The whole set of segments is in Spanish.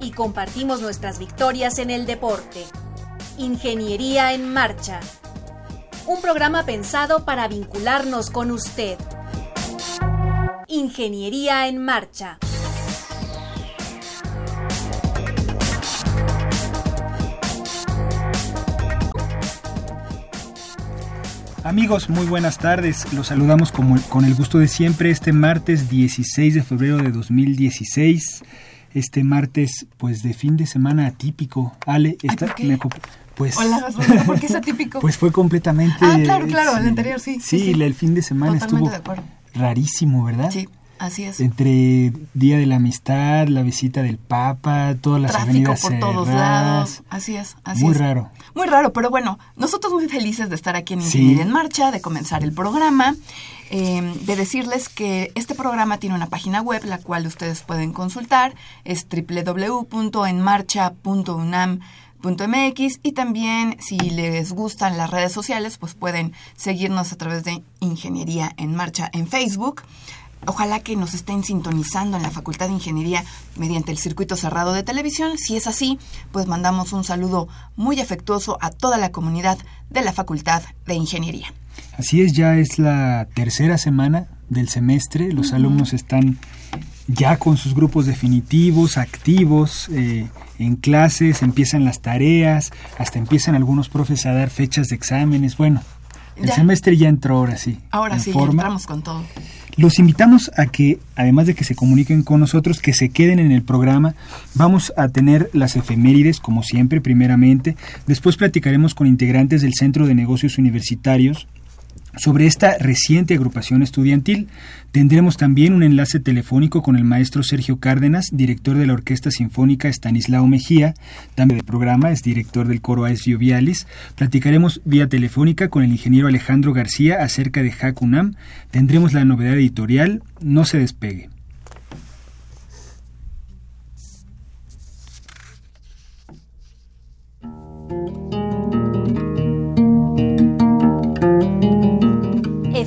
Y compartimos nuestras victorias en el deporte. Ingeniería en Marcha. Un programa pensado para vincularnos con usted. Ingeniería en Marcha. Amigos, muy buenas tardes. Los saludamos como, con el gusto de siempre este martes 16 de febrero de 2016. Este martes, pues de fin de semana atípico. Ale, está, pues, Hola, ¿por qué es atípico? Pues fue completamente. Ah, claro, claro, el anterior sí. Sí, el fin de semana estuvo rarísimo, ¿verdad? Sí. Así es. Entre Día de la Amistad, la visita del Papa, todas las Tráfico avenidas por todos lados. Así es, así Muy es. raro. Muy raro, pero bueno, nosotros muy felices de estar aquí en Ingeniería en Marcha, de comenzar el programa, eh, de decirles que este programa tiene una página web, la cual ustedes pueden consultar, es www.enmarcha.unam.mx y también si les gustan las redes sociales, pues pueden seguirnos a través de Ingeniería en Marcha en Facebook. Ojalá que nos estén sintonizando en la Facultad de Ingeniería mediante el circuito cerrado de televisión. Si es así, pues mandamos un saludo muy afectuoso a toda la comunidad de la Facultad de Ingeniería. Así es, ya es la tercera semana del semestre. Los alumnos están ya con sus grupos definitivos, activos, eh, en clases, empiezan las tareas, hasta empiezan algunos profes a dar fechas de exámenes. Bueno, el semestre ya entró ahora sí. Ahora sí, entramos con todo. Los invitamos a que, además de que se comuniquen con nosotros, que se queden en el programa. Vamos a tener las efemérides, como siempre, primeramente. Después platicaremos con integrantes del Centro de Negocios Universitarios sobre esta reciente agrupación estudiantil. Tendremos también un enlace telefónico con el maestro Sergio Cárdenas, director de la Orquesta Sinfónica Estanislao Mejía, también del programa, es director del coro Aesio Vialis. Platicaremos vía telefónica con el ingeniero Alejandro García acerca de Hacunam. Tendremos la novedad editorial, no se despegue.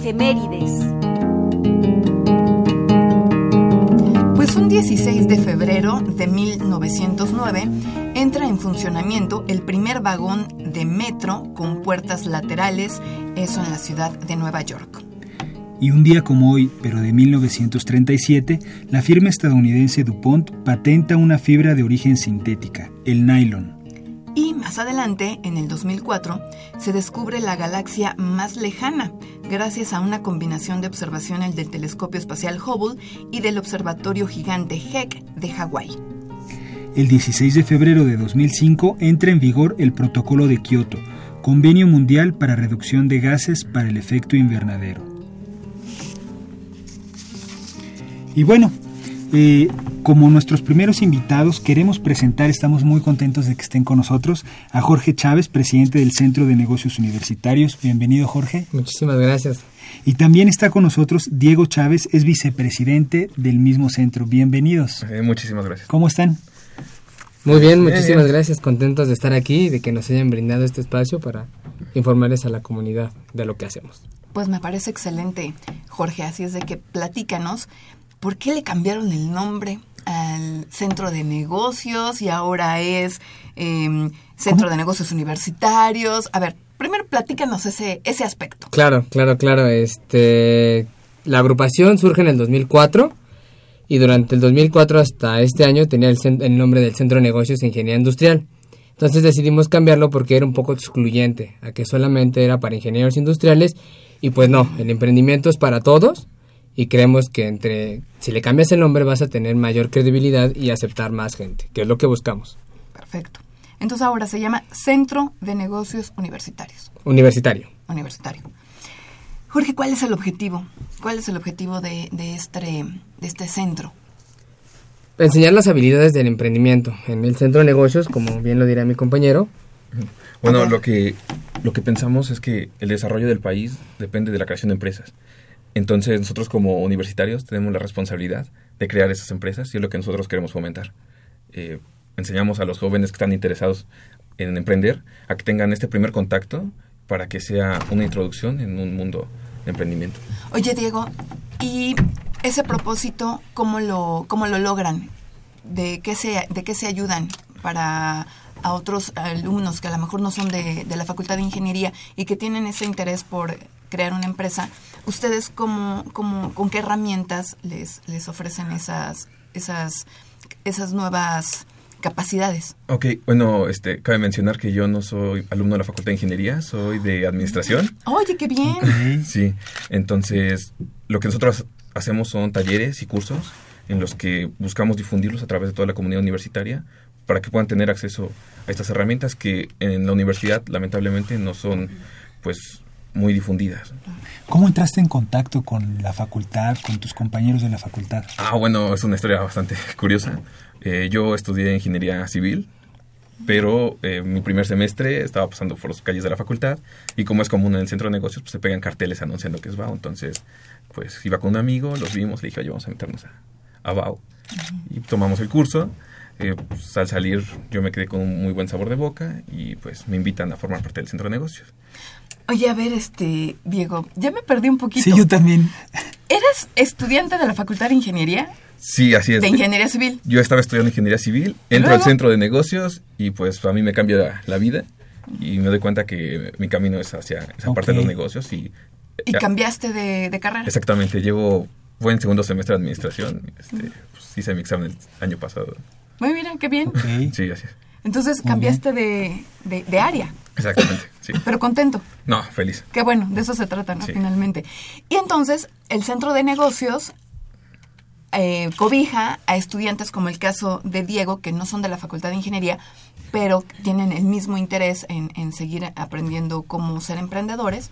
Efemérides. Pues un 16 de febrero de 1909 entra en funcionamiento el primer vagón de metro con puertas laterales, eso en la ciudad de Nueva York. Y un día como hoy, pero de 1937, la firma estadounidense DuPont patenta una fibra de origen sintética, el nylon. Y más adelante, en el 2004, se descubre la galaxia más lejana, gracias a una combinación de observaciones del telescopio espacial Hubble y del observatorio gigante Heck de Hawái. El 16 de febrero de 2005 entra en vigor el Protocolo de Kioto, Convenio Mundial para Reducción de Gases para el Efecto Invernadero. Y bueno, eh, como nuestros primeros invitados, queremos presentar, estamos muy contentos de que estén con nosotros, a Jorge Chávez, presidente del Centro de Negocios Universitarios. Bienvenido, Jorge. Muchísimas gracias. Y también está con nosotros Diego Chávez, es vicepresidente del mismo centro. Bienvenidos. Eh, muchísimas gracias. ¿Cómo están? Muy bien, muchísimas gracias. Contentos de estar aquí y de que nos hayan brindado este espacio para informarles a la comunidad de lo que hacemos. Pues me parece excelente, Jorge. Así es de que platícanos ¿por qué le cambiaron el nombre al centro de negocios y ahora es em, centro de negocios universitarios? A ver, primero platícanos ese, ese aspecto. Claro, claro, claro. Este, la agrupación surge en el 2004 y durante el 2004 hasta este año tenía el, el nombre del Centro de Negocios e Ingeniería Industrial. Entonces decidimos cambiarlo porque era un poco excluyente, a que solamente era para ingenieros industriales y pues no, el emprendimiento es para todos y creemos que entre si le cambias el nombre vas a tener mayor credibilidad y aceptar más gente, que es lo que buscamos. Perfecto. Entonces ahora se llama Centro de Negocios Universitarios. Universitario. Universitario. Jorge, ¿cuál es el objetivo? ¿Cuál es el objetivo de, de, este, de este centro? enseñar las habilidades del emprendimiento. En el centro de negocios, como bien lo dirá mi compañero, Bueno, lo que, lo que pensamos es que el desarrollo del país depende de la creación de empresas. Entonces nosotros como universitarios tenemos la responsabilidad de crear esas empresas y es lo que nosotros queremos fomentar. Eh, enseñamos a los jóvenes que están interesados en emprender a que tengan este primer contacto para que sea una introducción en un mundo de emprendimiento. Oye, Diego, ¿y ese propósito cómo lo, cómo lo logran? ¿De qué, se, ¿De qué se ayudan para a otros alumnos que a lo mejor no son de, de la Facultad de Ingeniería y que tienen ese interés por crear una empresa? ¿Ustedes cómo, cómo, con qué herramientas les, les ofrecen esas, esas, esas nuevas capacidades. Ok, bueno, este, cabe mencionar que yo no soy alumno de la Facultad de Ingeniería, soy de Administración. Oye, qué bien. Sí, entonces lo que nosotros hacemos son talleres y cursos en los que buscamos difundirlos a través de toda la comunidad universitaria para que puedan tener acceso a estas herramientas que en la universidad lamentablemente no son pues muy difundidas. ¿Cómo entraste en contacto con la facultad, con tus compañeros de la facultad? Ah, bueno, es una historia bastante curiosa. Eh, yo estudié ingeniería civil, pero eh, mi primer semestre estaba pasando por las calles de la facultad y como es común en el centro de negocios, pues se pegan carteles anunciando que es BAO. Entonces, pues iba con un amigo, los vimos, le dije, oye, vamos a meternos a, a BAO. Y tomamos el curso. Eh, pues, al salir yo me quedé con un muy buen sabor de boca y pues me invitan a formar parte del centro de negocios. Oye, a ver, este, Diego, ya me perdí un poquito. Sí, yo también. ¿Eras estudiante de la Facultad de Ingeniería? Sí, así es. De Ingeniería Civil. Yo estaba estudiando Ingeniería Civil, entro al centro de negocios y pues a mí me cambia la, la vida y me doy cuenta que mi camino es hacia esa parte de los negocios y... ¿Y ya- cambiaste de, de carrera? Exactamente, llevo, fue en segundo semestre de administración, este, pues, hice mi examen el año pasado. Muy bien, qué bien. Sí, así es. Entonces cambiaste de, de, de área, Exactamente, sí. pero contento. No, feliz. Qué bueno, de eso se trata, ¿no? Sí. Finalmente. Y entonces, el centro de negocios eh, cobija a estudiantes como el caso de Diego, que no son de la Facultad de Ingeniería, pero tienen el mismo interés en, en seguir aprendiendo cómo ser emprendedores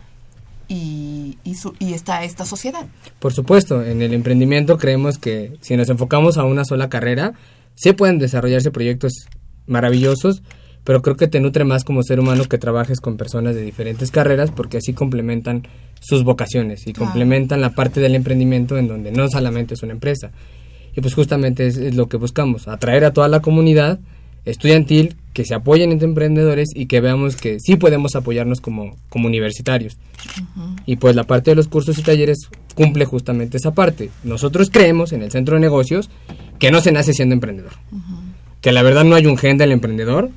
y, y, su- y está esta sociedad. Por supuesto, en el emprendimiento creemos que si nos enfocamos a una sola carrera, sí pueden desarrollarse proyectos maravillosos, pero creo que te nutre más como ser humano que trabajes con personas de diferentes carreras porque así complementan sus vocaciones y complementan la parte del emprendimiento en donde no solamente es una empresa. Y pues justamente es, es lo que buscamos, atraer a toda la comunidad estudiantil que se apoyen entre emprendedores y que veamos que sí podemos apoyarnos como, como universitarios. Y pues la parte de los cursos y talleres cumple justamente esa parte. Nosotros creemos en el centro de negocios que no se nace siendo emprendedor. Que la verdad no hay un gen del emprendedor,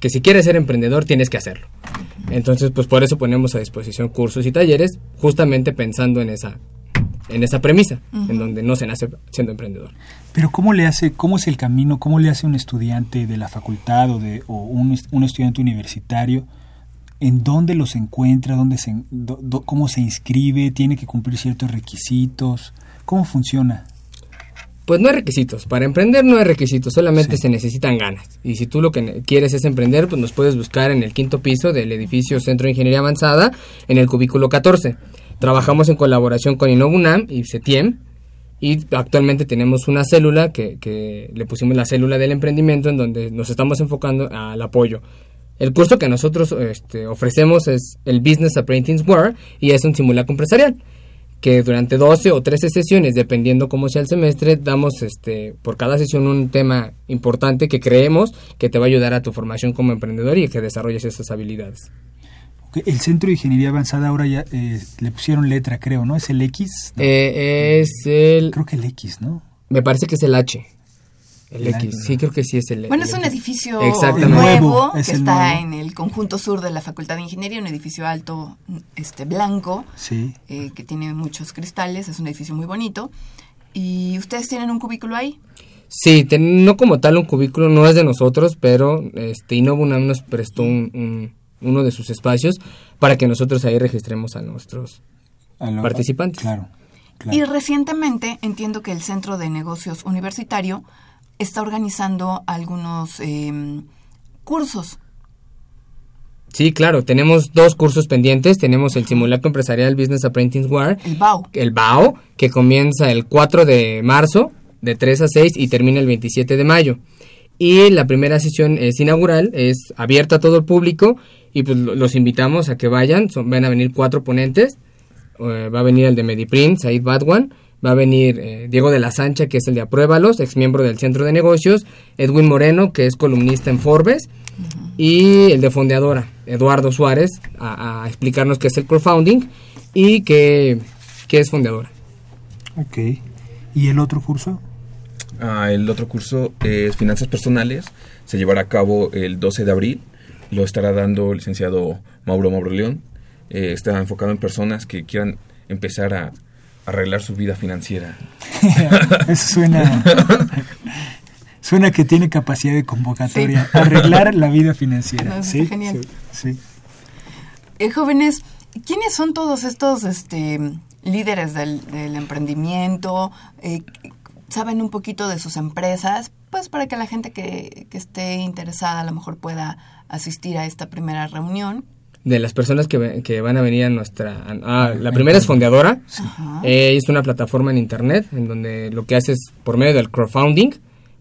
que si quieres ser emprendedor tienes que hacerlo. Entonces pues por eso ponemos a disposición cursos y talleres justamente pensando en esa en esa premisa, en donde no se nace siendo emprendedor. Pero ¿cómo le hace, cómo es el camino, cómo le hace un estudiante de la facultad o, de, o un, un estudiante universitario? ¿En dónde los encuentra? ¿Dónde se, do- do- ¿Cómo se inscribe? ¿Tiene que cumplir ciertos requisitos? ¿Cómo funciona? Pues no hay requisitos. Para emprender no hay requisitos, solamente Sí. se necesitan ganas. Y si tú lo que quieres es emprender, pues nos puedes buscar en el quinto piso del edificio Centro de Ingeniería Avanzada, en el cubículo 14. Trabajamos en colaboración con Innovunam y CETIEM. Y actualmente tenemos una célula que, que le pusimos la célula del emprendimiento en donde nos estamos enfocando al apoyo. El curso que nosotros este, ofrecemos es el Business Apprenticeware y es un simulacro empresarial que durante 12 o 13 sesiones, dependiendo cómo sea el semestre, damos este por cada sesión un tema importante que creemos que te va a ayudar a tu formación como emprendedor y que desarrolles esas habilidades. El Centro de Ingeniería Avanzada ahora ya eh, le pusieron letra, creo, ¿no? ¿Es el X? No, Eh, es el... creo que el X, ¿no? Me parece que es el H. El El X, sí, creo que sí es el Bueno, el es un edificio nuevo, es que está nuevo. en el conjunto sur de la Facultad de Ingeniería, un edificio alto, este blanco, Sí. eh, que tiene muchos cristales, es un edificio muy bonito. ¿Y ustedes tienen un cubículo ahí? Sí, ten- no como tal un cubículo, no es de nosotros, pero este Innovunam nos prestó un- un- uno de sus espacios para que nosotros ahí registremos a nuestros A lo- Participantes. Claro. Y recientemente entiendo que el Centro de Negocios Universitario está organizando algunos eh, cursos. Sí, claro, tenemos dos cursos pendientes. Tenemos el simulacro empresarial Business Apprenticeware, El BAU. el BAO, que comienza el 4 de marzo de 3 a 6 y termina el 27 de mayo. Y la primera sesión es inaugural, es abierta a todo el público y pues los invitamos a que vayan. Son, van a venir cuatro ponentes. Eh, va a venir el de Mediprint, Said Badwan. Va a venir eh, Diego de la Sancha, que es el de Apruébalos, ex miembro del Centro de Negocios. Edwin Moreno, que es columnista en Forbes. Y el de Fondeadora, Eduardo Suárez, a, a explicarnos qué es el crowdfunding y qué, qué es Fondeadora. Ok. ¿Y el otro curso? Ah, el otro curso es Finanzas Personales. Se llevará a cabo el 12 de abril. Lo estará dando el licenciado Mauro Mauro León. Eh, está enfocado en personas que quieran empezar a arreglar su vida financiera. Eso suena... suena que tiene capacidad de convocatoria. Sí. Arreglar la vida financiera. No, sí, genial. sí, sí. Eh, jóvenes, ¿quiénes son todos estos este, líderes del, del emprendimiento? Eh, ¿Saben un poquito de sus empresas? Pues para que la gente que, que esté interesada a lo mejor pueda asistir a esta primera reunión. De las personas que, que van a venir a nuestra... ah, la primera es Fondeadora. Eh, es una plataforma en internet en donde lo que haces por medio del crowdfunding,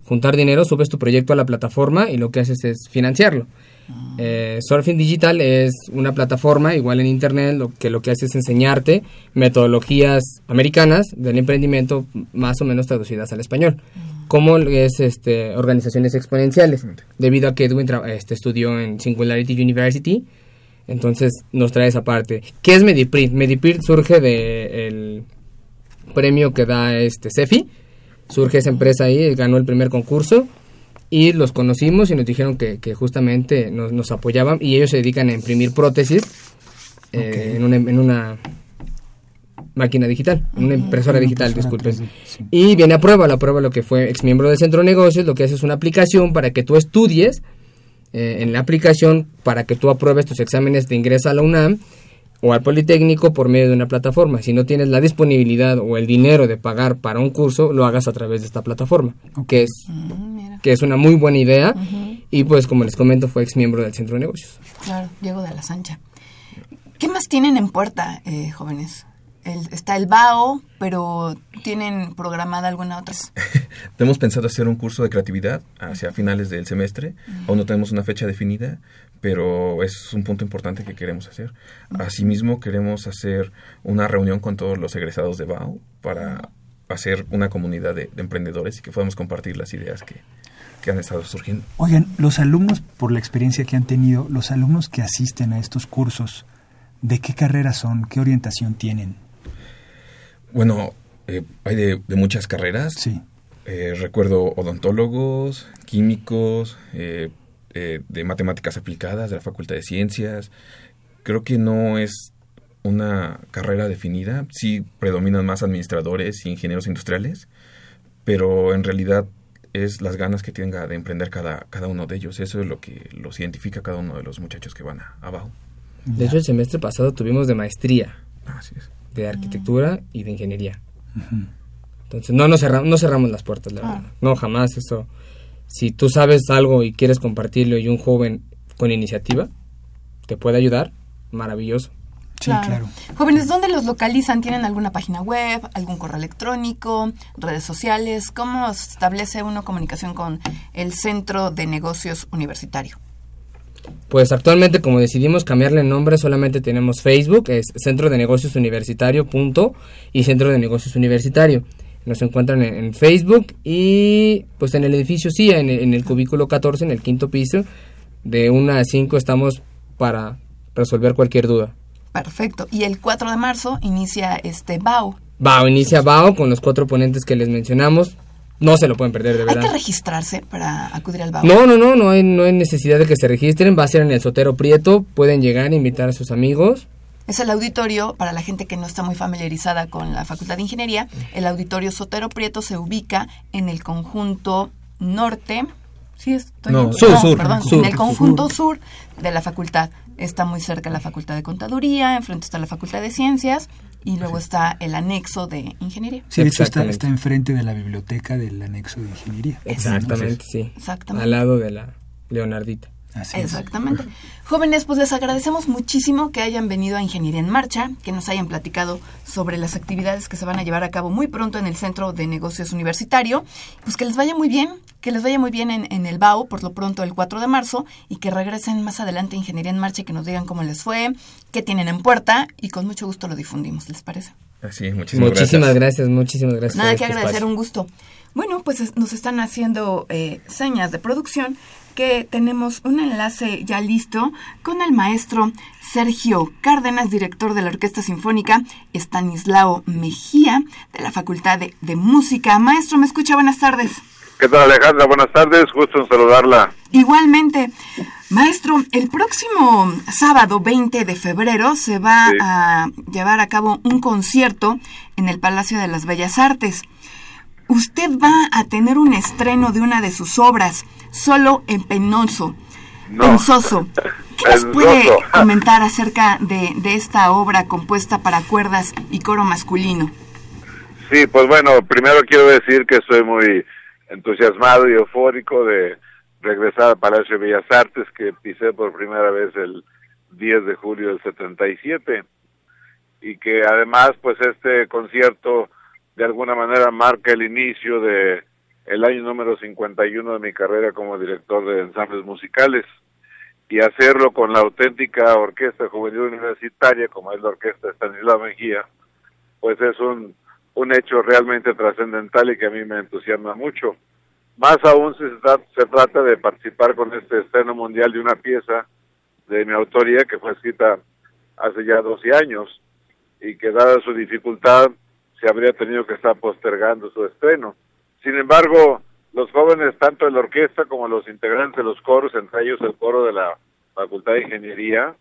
juntar dinero, subes tu proyecto a la plataforma y lo que haces es financiarlo. Eh, Surfing Digital es una plataforma igual en internet lo que lo que hace es enseñarte metodologías americanas del emprendimiento más o menos traducidas al español como es este organizaciones exponenciales debido a que Edwin tra- este, estudió en Singularity University entonces nos trae esa parte ¿qué es Mediprint? Mediprint surge del premio que da este CEFI surge esa empresa ahí ganó el primer concurso y los conocimos y nos dijeron que, que justamente nos, nos apoyaban y ellos se dedican a imprimir prótesis eh, en, una, en una máquina digital, en una impresora digital, impresora disculpen. 3D, sí. Y viene a prueba, la prueba lo que fue ex miembro del centro de negocios, lo que hace es una aplicación para que tú estudies eh, en la aplicación para que tú apruebes tus exámenes de ingreso a la UNAM o al Politécnico por medio de una plataforma. Si no tienes la disponibilidad o el dinero de pagar para un curso, lo hagas a través de esta plataforma, que es Mm, que es una muy buena idea y pues como les comento fue ex miembro del centro de negocios. claro, Diego de la Sancha. ¿Qué más tienen en puerta, eh, jóvenes? El- está el BAO, pero ¿tienen programada alguna otra? Tenemos pensado hacer un curso de creatividad hacia finales del semestre. Aún no tenemos una fecha definida, pero es un punto importante que queremos hacer. Asimismo, queremos hacer una reunión con todos los egresados de BAO para hacer una comunidad de, de emprendedores y que podamos compartir las ideas que, que han estado surgiendo. Oigan, los alumnos, por la experiencia que han tenido, los alumnos que asisten a estos cursos, ¿de qué carrera son? ¿Qué orientación tienen? Bueno, eh, hay de, de muchas carreras. Sí. Eh, recuerdo odontólogos, químicos, eh, eh, de matemáticas aplicadas, de la Facultad de Ciencias. Creo que no es una carrera definida. Sí predominan más administradores y ingenieros industriales, pero en realidad es las ganas que tenga de emprender cada, cada uno de ellos. Eso es lo que los identifica cada uno de los muchachos que van a- abajo. De hecho el semestre pasado tuvimos de maestría, Así es. De arquitectura y de ingeniería. Entonces no nos cerramos, no cerramos las puertas, la Ah. verdad. No, jamás eso. Si tú sabes algo y quieres compartirlo y un joven con iniciativa te puede ayudar, maravilloso. Sí, claro. Jóvenes, ¿dónde los localizan? ¿Tienen alguna página web, algún correo electrónico, redes sociales? ¿Cómo establece uno comunicación con el Centro de Negocios Universitario? Pues actualmente como decidimos cambiarle el nombre, solamente tenemos Facebook, es Centro de Negocios Universitario punto y Centro de Negocios Universitario. Nos encuentran en, en Facebook y pues en el edificio sí, en, el- en el cubículo 14, en el quinto piso, de 1 a 5 estamos para resolver cualquier duda. Perfecto. Y el 4 de marzo inicia este BAO. BAO, inicia BAO con los cuatro ponentes que les mencionamos. No se lo pueden perder, de ¿Hay que verdad. registrarse para acudir al BAO? No, no, no, no hay, no hay necesidad de que se registren. Va a ser en el Sotero Prieto. Pueden llegar, invitar a sus amigos. Es el auditorio, para la gente que no está muy familiarizada con la Facultad de Ingeniería, el auditorio Sotero Prieto se ubica en el conjunto norte. Sí, estoy No, bien? sur, sur, perdón, sur. en el conjunto sur de la facultad. Está muy cerca la Facultad de Contaduría, enfrente está la Facultad de Ciencias y luego está el anexo de Ingeniería. Sí, de hecho está, está enfrente de la biblioteca del anexo de ingeniería. Exactamente, sí. Exactamente. Al lado de la Leonardita. Exactamente. Jóvenes, pues les agradecemos muchísimo que hayan venido a Ingeniería en Marcha, que nos hayan platicado sobre las actividades que se van a llevar a cabo muy pronto en el Centro de Negocios Universitario. Pues que les vaya muy bien, que les vaya muy bien en, el BAU, por lo pronto el 4 de marzo, y que regresen más adelante a Ingeniería en Marcha y que nos digan cómo les fue, qué tienen en puerta, y con mucho gusto lo difundimos, ¿les parece? Así, muchísimas, muchísimas gracias. Muchísimas gracias. Nada que este agradecer, un gusto. Bueno, pues nos están haciendo eh, señas de producción que tenemos un enlace ya listo con el maestro Sergio Cárdenas, director de la Orquesta Sinfónica, Estanislao Mejía, de la Facultad de, Música. Maestro, ¿me escucha? Buenas tardes. ¿Qué tal Alejandra? Buenas tardes, gusto en saludarla. Igualmente. Maestro, el próximo sábado 20 de febrero se va a llevar a cabo un concierto en el Palacio de las Bellas Artes. Usted va a tener un estreno de una de sus obras solo en Penoso. Pensoso. ¿Qué nos puede comentar acerca de, de esta obra compuesta para cuerdas y coro masculino? Sí, pues bueno, primero quiero decir que estoy muy entusiasmado y eufórico de regresar al Palacio de Bellas Artes que pisé por primera vez el 10 de julio del 77 y que además pues este concierto de alguna manera marca el inicio de el año número 51 de mi carrera como director de ensambles musicales y hacerlo con la auténtica orquesta juvenil universitaria como es la orquesta Stanislao Mejía, pues es un, un hecho realmente trascendental y que a mí me entusiasma mucho. Más aún si se, trata de participar con este estreno mundial de una pieza de mi autoría que fue escrita hace ya 12 años y que dada su dificultad se habría tenido que estar postergando su estreno. Sin embargo, los jóvenes, tanto de la orquesta como los integrantes de los coros, entre ellos el coro de la Facultad de Ingeniería,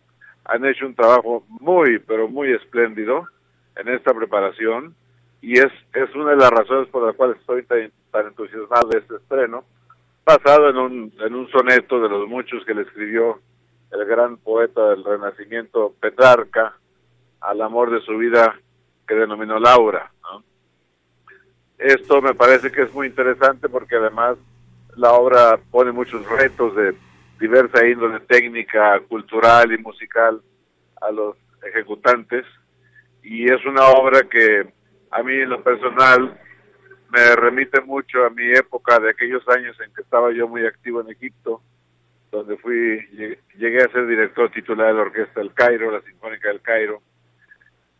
han hecho un trabajo muy, pero muy espléndido en esta preparación y es, es una de las razones por las cuales estoy tan, entusiasmado de este estreno, basado en un, en un soneto de los muchos que le escribió el gran poeta del Renacimiento, Petrarca, al amor de su vida que denominó Laura. Esto me parece que es muy interesante porque además la obra pone muchos retos de diversa índole técnica, cultural y musical a los ejecutantes y es una obra que a mí en lo personal me remite mucho a mi época de aquellos años en que estaba yo muy activo en Egipto, donde fui llegué a ser director titular de la Orquesta del Cairo, la Sinfónica del Cairo,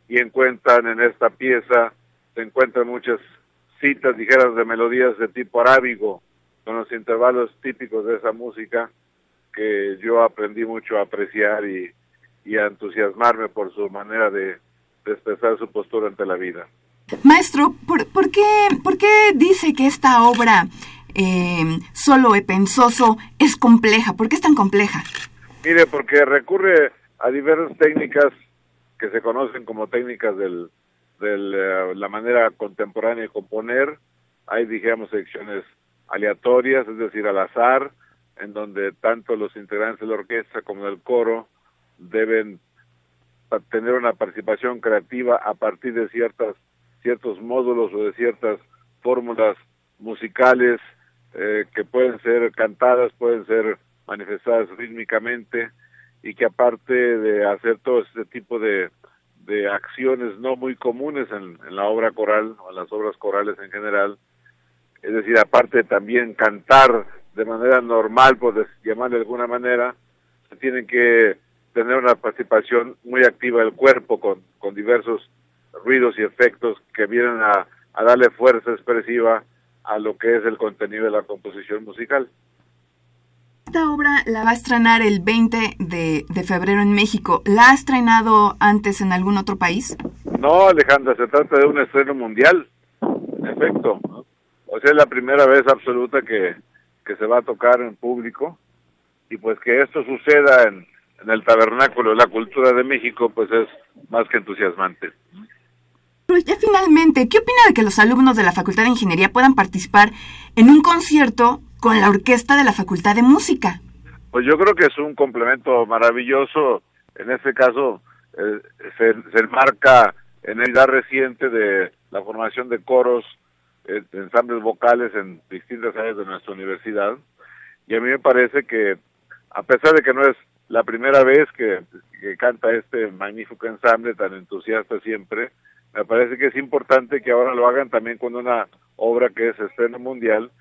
y encuentran en esta pieza se encuentran muchas citas ligeras de melodías de tipo arábigo, con los intervalos típicos de esa música que yo aprendí mucho a apreciar y, a entusiasmarme por su manera de, expresar su postura ante la vida. Maestro, ¿por, por, qué, ¿por qué dice que esta obra eh, solo pensoso es compleja? ¿Por qué es tan compleja? Mire, porque recurre a diversas técnicas que se conocen como técnicas del, de eh, la manera contemporánea de componer. Hay, digamos, secciones aleatorias, es decir, al azar, en donde tanto los integrantes de la orquesta como del coro deben tener una participación creativa a partir de ciertas ciertos módulos o de ciertas fórmulas musicales eh, que pueden ser cantadas, pueden ser manifestadas rítmicamente y que aparte de hacer todo este tipo de de acciones no muy comunes en, la obra coral o en las obras corales en general. Es decir, aparte también cantar de manera normal, por llamarle de alguna manera, se tiene que tener una participación muy activa del cuerpo con, con diversos ruidos y efectos que vienen a, a darle fuerza expresiva a lo que es el contenido de la composición musical. Esta obra la va a estrenar el 20 de, febrero en México. ¿La ha estrenado antes en algún otro país? No, Alejandra, se trata de un estreno mundial. En efecto. O sea, es la primera vez absoluta que, se va a tocar en público. Y pues que esto suceda en, en el tabernáculo de la cultura de México, pues es más que entusiasmante. Pero ya finalmente, ¿qué opina de que los alumnos de la Facultad de Ingeniería puedan participar en un concierto con la orquesta de la Facultad de Música. Pues yo creo que es un complemento maravilloso. En este caso, eh, se, enmarca en la edad reciente de la formación de coros, eh, ensambles vocales en distintas áreas de nuestra universidad. Y a mí me parece que a pesar de que no es la primera vez que, canta este magnífico ensamble tan entusiasta siempre, me parece que es importante que ahora lo hagan también con una obra que es estreno mundial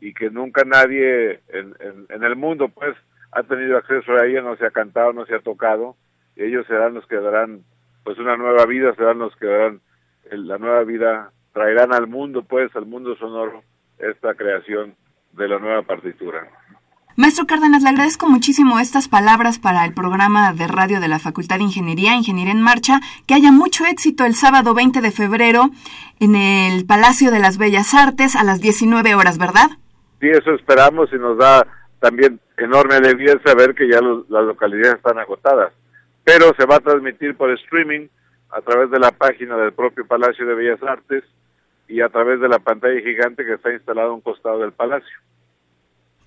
y que nunca nadie en, en, el mundo pues ha tenido acceso a ella, no se ha cantado, no se ha tocado, ellos serán los que darán pues una nueva vida, serán los que darán la nueva vida, traerán al mundo pues, al mundo sonoro, esta creación de la nueva partitura. Maestro Cárdenas, le agradezco muchísimo estas palabras para el programa de radio de la Facultad de Ingeniería, Ingeniería en Marcha. Que haya mucho éxito el sábado 20 de febrero en el Palacio de las Bellas Artes a las 19 horas, ¿verdad? Sí, eso esperamos y nos da también enorme alegría saber que ya las localidades están agotadas. Pero se va a transmitir por streaming a través de la página del propio Palacio de Bellas Artes y a través de la pantalla gigante que está instalada a un costado del palacio.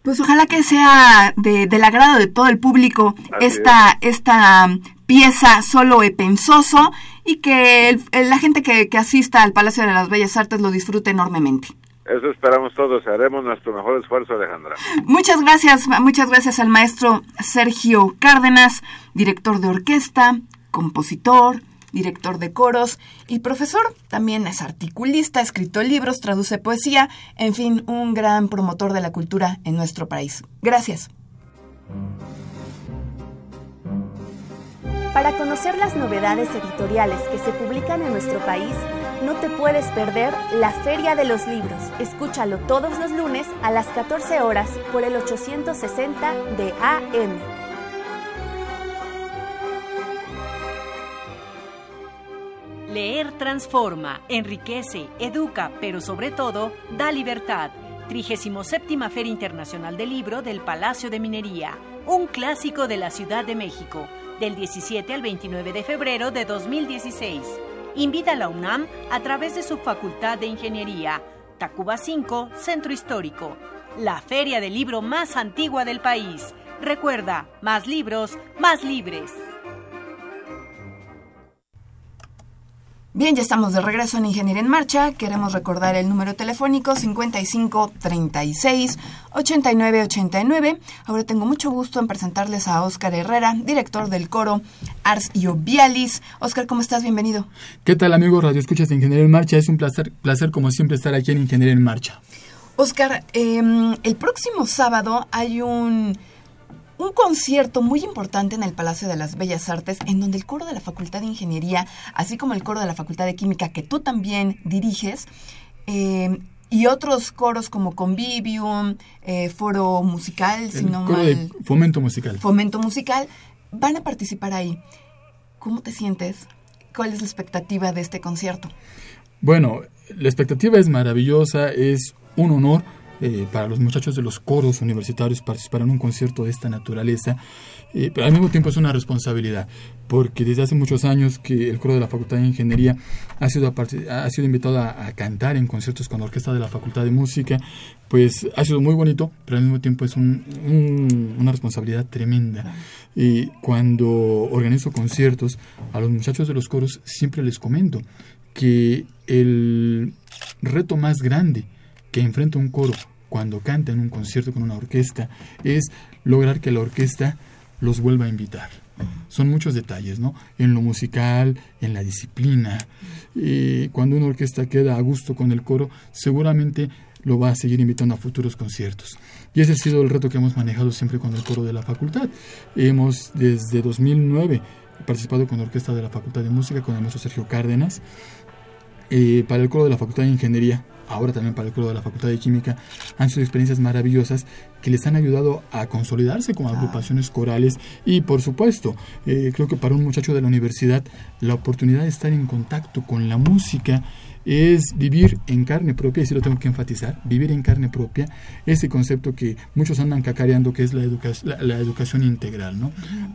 Pues ojalá que sea de, del agrado de todo el público esta, esta pieza solo e pensoso y que la gente que, que, asista al Palacio de las Bellas Artes lo disfrute enormemente. Eso esperamos todos, haremos nuestro mejor esfuerzo, Alejandra. Muchas gracias, muchas gracias al maestro Sergio Cárdenas, director de orquesta, compositor, director de coros y profesor. También es articulista, ha escrito libros, traduce poesía, en fin, un gran promotor de la cultura en nuestro país. Gracias. Para conocer las novedades editoriales que se publican en nuestro país, no te puedes perder la Feria de los Libros. Escúchalo todos los lunes a las 14 horas por el 860 de AM. Leer transforma, enriquece, educa, pero sobre todo da libertad. 37 Feria Internacional del Libro del Palacio de Minería, un clásico de la Ciudad de México, del 17 al 29 de febrero de 2016. Invita a la UNAM a través de su Facultad de Ingeniería, Tacuba 5, Centro Histórico, la feria del libro más antigua del país. Recuerda, más libros, más libres. Bien, ya estamos de regreso en Ingeniería en Marcha. Queremos recordar el número telefónico 5536 8989. Ahora tengo mucho gusto en presentarles a Óscar Herrera, director del coro Ars Iobialis. Óscar, ¿cómo estás? Bienvenido. ¿Qué tal, amigos Radio Escuchas de Ingeniería en Marcha? Es un placer, placer como siempre, estar aquí en Ingeniería en Marcha. Óscar, em, el próximo sábado hay un un concierto muy importante en el Palacio de las Bellas Artes, en donde el coro de la Facultad de Ingeniería, así como el coro de la Facultad de Química, que tú también diriges, eh, y otros coros como Convivium, eh, Foro Musical, si no mal, Fomento Musical. Fomento Musical, van a participar ahí. ¿Cómo te sientes? ¿Cuál es la expectativa de este concierto? Bueno, la expectativa es maravillosa, es un honor eh, para los muchachos de los coros universitarios participar en un concierto de esta naturaleza, eh, pero al mismo tiempo es una responsabilidad, porque desde hace muchos años que el coro de la Facultad de Ingeniería ha sido, ha sido invitado a, cantar en conciertos con la orquesta de la Facultad de Música, pues ha sido muy bonito, pero al mismo tiempo es una responsabilidad tremenda. Y cuando organizo conciertos, a los muchachos de los coros siempre les comento que el reto más grande que enfrenta un coro cuando canta en un concierto con una orquesta es lograr que la orquesta los vuelva a invitar. Son muchos detalles, ¿no? En lo musical, en la disciplina. Y cuando una orquesta queda a gusto con el coro, seguramente lo va a seguir invitando a futuros conciertos. Y ese ha sido el reto que hemos manejado siempre con el coro de la facultad. Hemos desde 2009 participado con la orquesta de la Facultad de Música, con el maestro Sergio Cárdenas, eh, para el coro de la Facultad de Ingeniería ahora también para el coro de la Facultad de Química, han sido experiencias maravillosas que les han ayudado a consolidarse como agrupaciones corales y por supuesto, eh, creo que para un muchacho de la universidad la oportunidad de estar en contacto con la música es vivir en carne propia, y si lo tengo que enfatizar, vivir en carne propia, ese concepto que muchos andan cacareando que es la, la, educación integral. ¿no?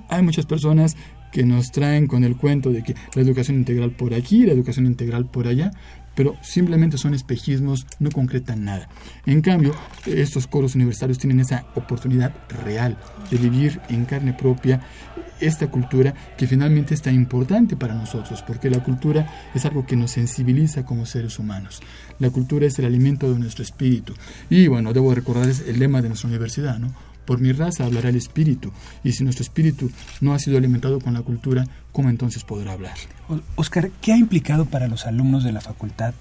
Hay muchas personas que nos traen con el cuento de que la educación integral por aquí, la educación integral por allá, pero simplemente son espejismos, no concretan nada. En cambio, estos coros universitarios tienen esa oportunidad real de vivir en carne propia esta cultura que finalmente es tan importante para nosotros, porque la cultura es algo que nos sensibiliza como seres humanos. La cultura es el alimento de nuestro espíritu. Y bueno, debo recordar el lema de nuestra universidad, ¿no? Por mi raza hablará el espíritu, y si nuestro espíritu no ha sido alimentado con la cultura, ¿cómo entonces podrá hablar? Oscar, ¿qué ha implicado para los alumnos de la facultad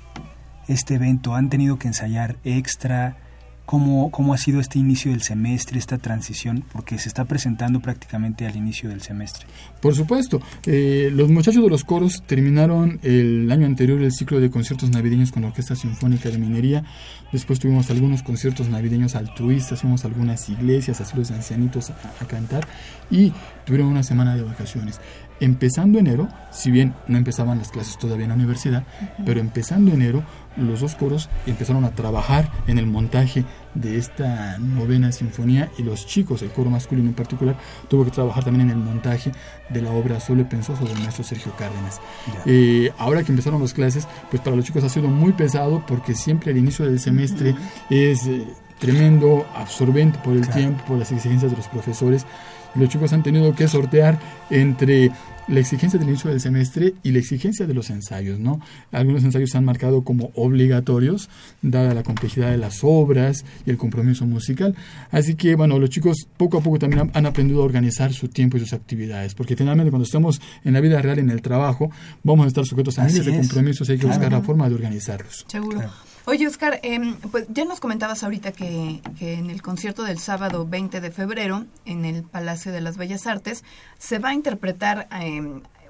este evento? ¿Han tenido que ensayar extra? ¿Cómo, ¿Cómo ha sido este inicio del semestre, esta transición? Porque se está presentando prácticamente al inicio del semestre. Por supuesto, eh, los muchachos de los coros terminaron el año anterior el ciclo de conciertos navideños con la Orquesta Sinfónica de Minería. Después tuvimos algunos conciertos navideños altruistas, fuimos a algunas iglesias, a los ancianitos a, a cantar y tuvieron una semana de vacaciones empezando enero, si bien no empezaban las clases todavía en la universidad, pero empezando enero, los dos coros empezaron a trabajar en el montaje de esta novena sinfonía y los chicos, el coro masculino en particular, tuvo que trabajar también en el montaje de la obra Solo Pensoso del maestro Sergio Cárdenas. Eh, ahora que empezaron las clases, pues para los chicos ha sido muy pesado porque siempre al inicio del semestre es eh, tremendo, absorbente por el tiempo, por las exigencias de los profesores. Los chicos han tenido que sortear entre la exigencia del inicio del semestre y la exigencia de los ensayos, ¿no? Algunos ensayos se han marcado como obligatorios, dada la complejidad de las obras y el compromiso musical. Así que, bueno, los chicos poco a poco también han aprendido a organizar su tiempo y sus actividades, porque finalmente cuando estamos en la vida real, en el trabajo, vamos a estar sujetos a miles de compromisos y hay que buscar la forma de organizarlos. Seguro. Oye, Oscar, eh, pues ya nos comentabas ahorita que, que, en el concierto del sábado 20 de febrero en el Palacio de las Bellas Artes se va a interpretar eh,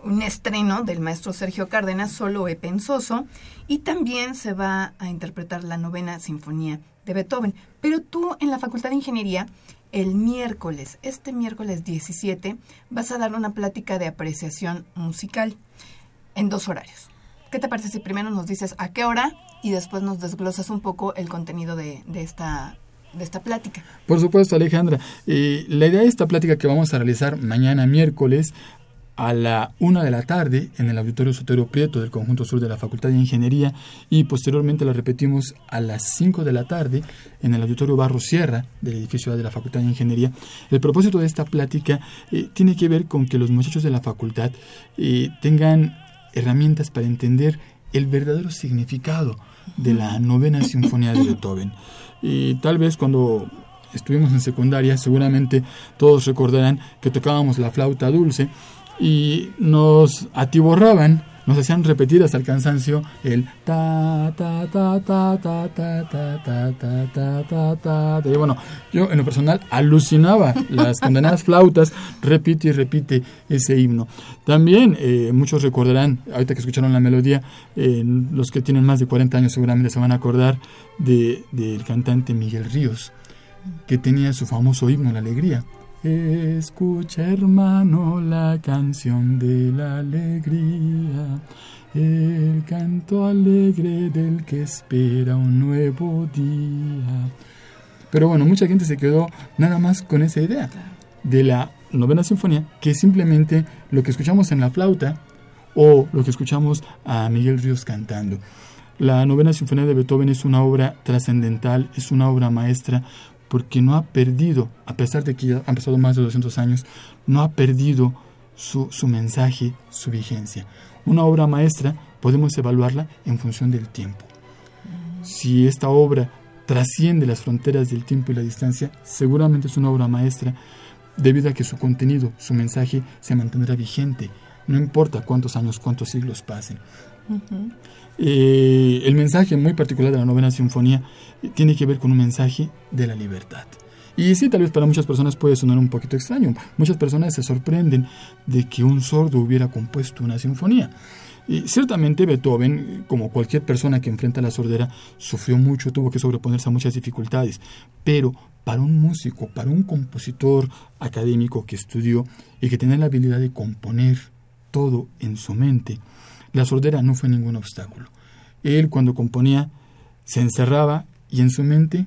un estreno del maestro Sergio Cárdenas, solo e pensoso, y también se va a interpretar la novena sinfonía de Beethoven. Pero tú en la Facultad de Ingeniería, el miércoles, este miércoles 17, vas a dar una plática de apreciación musical en dos horarios. ¿Qué te parece si primero nos dices a qué hora y después nos desglosas un poco el contenido de, de esta de esta plática. Por supuesto, Alejandra. Eh, la idea de esta plática que vamos a realizar mañana miércoles a la una de la tarde en el Auditorio Sotero Prieto del Conjunto Sur de la Facultad de Ingeniería y posteriormente la repetimos a las 5 de la tarde en el Auditorio Barro Sierra del edificio de la Facultad de Ingeniería. El propósito de esta plática eh, tiene que ver con que los muchachos de la facultad eh, tengan herramientas para entender el verdadero significado de la novena sinfonía de Beethoven. Y tal vez cuando estuvimos en secundaria, seguramente todos recordarán que tocábamos la flauta dulce y nos atiborraban nos hacían repetir hasta el cansancio el ta ta ta ta ta ta ta ta ta ta ta y bueno yo en lo personal alucinaba las condenadas flautas repite y repite ese himno también eh, muchos recordarán ahorita que escucharon la melodía eh, los que tienen más de 40 años seguramente se van a acordar de del cantante Miguel Ríos que tenía su famoso himno la alegría Escucha, hermano, la canción de la alegría, el canto alegre del que espera un nuevo día. Pero bueno, mucha gente se quedó nada más con esa idea de la novena sinfonía, que es simplemente lo que escuchamos en la flauta o lo que escuchamos a Miguel Ríos cantando. La novena sinfonía de Beethoven es una obra trascendental, es una obra maestra, porque no ha perdido, a pesar de que ya han pasado más de 200 años, no ha perdido su, su mensaje, su vigencia. Una obra maestra podemos evaluarla en función del tiempo. Si esta obra trasciende las fronteras del tiempo y la distancia, seguramente es una obra maestra debido a que su contenido, su mensaje se mantendrá vigente, no importa cuántos años, cuántos siglos pasen. Eh, el mensaje muy particular de la novena sinfonía tiene que ver con un mensaje de la libertad. Y sí, tal vez para muchas personas puede sonar un poquito extraño. Muchas personas se sorprenden de que un sordo hubiera compuesto una sinfonía. Y ciertamente Beethoven, como cualquier persona que enfrenta la sordera, sufrió mucho, tuvo que sobreponerse a muchas dificultades. Pero para un músico, para un compositor académico que estudió y que tenía la habilidad de componer todo en su mente, la sordera no fue ningún obstáculo. Él cuando componía se encerraba y en su mente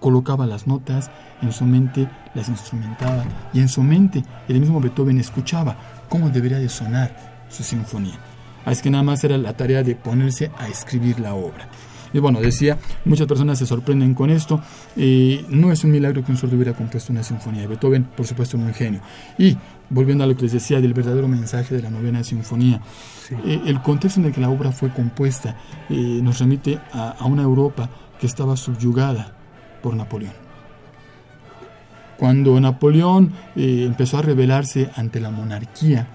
colocaba las notas, en su mente las instrumentaba y en su mente el mismo Beethoven escuchaba cómo debería de sonar su sinfonía. Así que nada más era la tarea de ponerse a escribir la obra. Y bueno, decía, muchas personas se sorprenden con esto. Eh, no es un milagro que un sordo hubiera compuesto una sinfonía. Beethoven, por supuesto, un genio. Y volviendo a lo que les decía del verdadero mensaje de la novena sinfonía, eh, el contexto en el que la obra fue compuesta eh, nos remite a, una Europa que estaba subyugada por Napoleón. Cuando Napoleón eh, empezó a rebelarse ante la monarquía,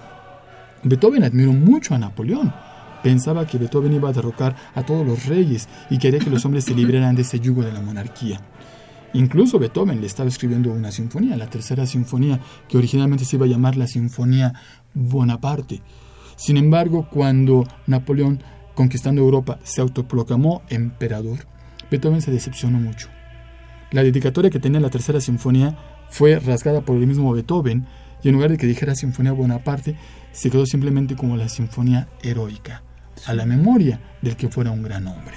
Beethoven admiró mucho a Napoleón. Pensaba que Beethoven iba a derrocar a todos los reyes y quería que los hombres se libraran de ese yugo de la monarquía. Incluso Beethoven le estaba escribiendo una sinfonía, la tercera sinfonía, que originalmente se iba a llamar la Sinfonía Bonaparte. Sin embargo, cuando Napoleón, conquistando Europa, se autoproclamó emperador, Beethoven se decepcionó mucho. La dedicatoria que tenía la tercera sinfonía fue rasgada por el mismo Beethoven y en lugar de que dijera Sinfonía Bonaparte, se quedó simplemente como la Sinfonía Heroica, a la memoria del que fuera un gran hombre.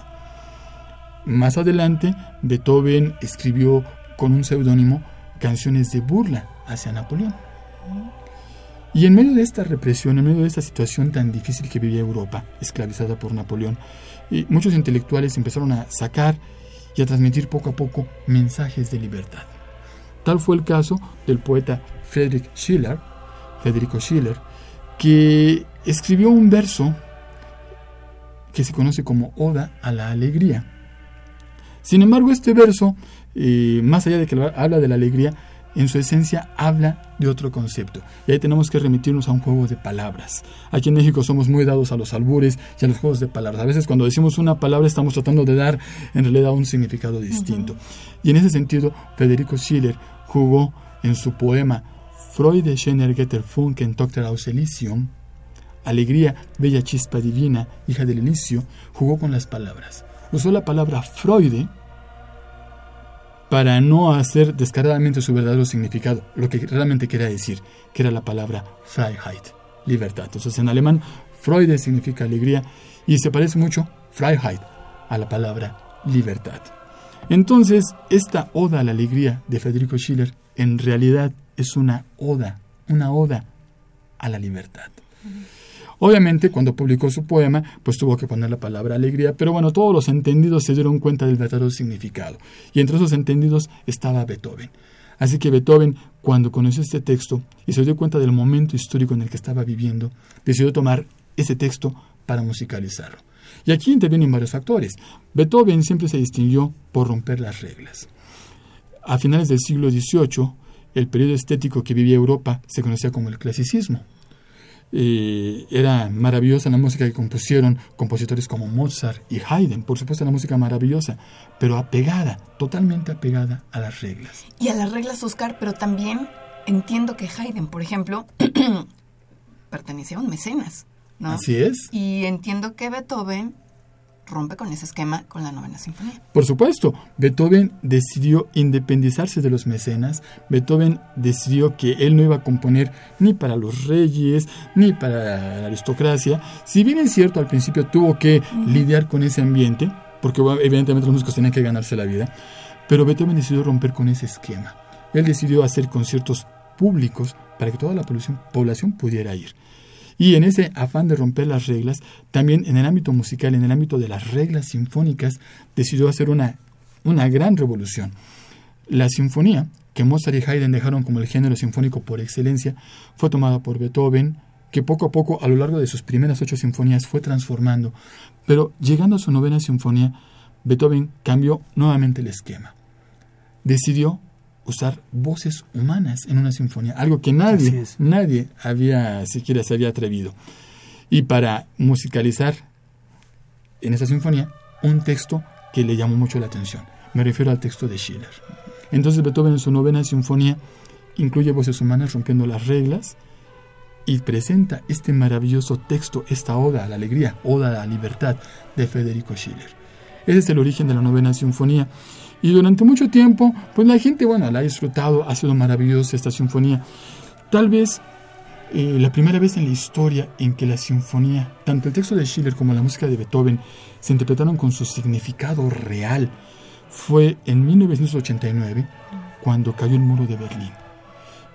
Más adelante, Beethoven escribió con un seudónimo canciones de burla hacia Napoleón. Y en medio de esta represión, en medio de esta situación tan difícil que vivía Europa, esclavizada por Napoleón, muchos intelectuales empezaron a sacar y a transmitir poco a poco mensajes de libertad. Tal fue el caso del poeta Friedrich Schiller, Federico Schiller, que escribió un verso que se conoce como Oda a la Alegría. Sin embargo, este verso, eh, más allá de que habla de la alegría, en su esencia habla de otro concepto. Y ahí tenemos que remitirnos a un juego de palabras. Aquí en México somos muy dados a los albures y a los juegos de palabras. A veces cuando decimos una palabra estamos tratando de dar en realidad un significado distinto. Y en ese sentido, Federico Schiller jugó en su poema Freude schöner Funken Tochter aus Elysium, Alegría, bella chispa divina, hija del Elicio, jugó con las palabras. Usó la palabra Freude para no hacer descaradamente su verdadero significado, lo que realmente quería decir, que era la palabra Freiheit, libertad. Entonces en alemán Freude significa alegría y se parece mucho Freiheit a la palabra libertad. Entonces, esta oda a la alegría de Federico Schiller en realidad es una oda, una oda a la libertad. Obviamente, cuando publicó su poema, pues tuvo que poner la palabra alegría, pero bueno, todos los entendidos se dieron cuenta del verdadero significado. Y entre esos entendidos estaba Beethoven. Así que Beethoven, cuando conoció este texto y se dio cuenta del momento histórico en el que estaba viviendo, decidió tomar ese texto para musicalizarlo. Y aquí intervienen varios factores. Beethoven siempre se distinguió por romper las reglas. A finales del siglo XVIII, el periodo estético que vivía Europa se conocía como el clasicismo. Eh, era maravillosa la música que compusieron compositores como Mozart y Haydn, por supuesto la música maravillosa, pero apegada, totalmente apegada a las reglas. Y a las reglas, Oscar, pero también entiendo que Haydn, por ejemplo, pertenecía a un mecenas, ¿no? Así es. Y entiendo que Beethoven rompe con ese esquema con la novena sinfonía. Por supuesto, Beethoven decidió independizarse de los mecenas, Beethoven decidió que él no iba a componer ni para los reyes, ni para la aristocracia, si bien es cierto, al principio tuvo que lidiar con ese ambiente, porque evidentemente los músicos tenían que ganarse la vida, pero Beethoven decidió romper con ese esquema. Él decidió hacer conciertos públicos para que toda la población pudiera ir. Y en ese afán de romper las reglas, también en el ámbito musical, en el ámbito de las reglas sinfónicas, decidió hacer una, una gran revolución. La sinfonía, que Mozart y Haydn dejaron como el género sinfónico por excelencia, fue tomada por Beethoven, que poco a poco, a lo largo de sus primeras ocho sinfonías, fue transformando. Pero llegando a su novena sinfonía, Beethoven cambió nuevamente el esquema. Decidió usar voces humanas en una sinfonía, algo que nadie, nadie había siquiera se había atrevido. Y para musicalizar en esa sinfonía un texto que le llamó mucho la atención. Me refiero al texto de Schiller. Entonces Beethoven en su novena sinfonía incluye voces humanas rompiendo las reglas y presenta este maravilloso texto, esta oda a la alegría, oda a la libertad de Federico Schiller. Ese es el origen de la novena sinfonía y durante mucho tiempo, pues la gente, bueno, la ha disfrutado, ha sido maravillosa esta sinfonía. Tal vez eh, la primera vez en la historia en que la sinfonía, tanto el texto de Schiller como la música de Beethoven, se interpretaron con su significado real, fue en 1989, cuando cayó el muro de Berlín.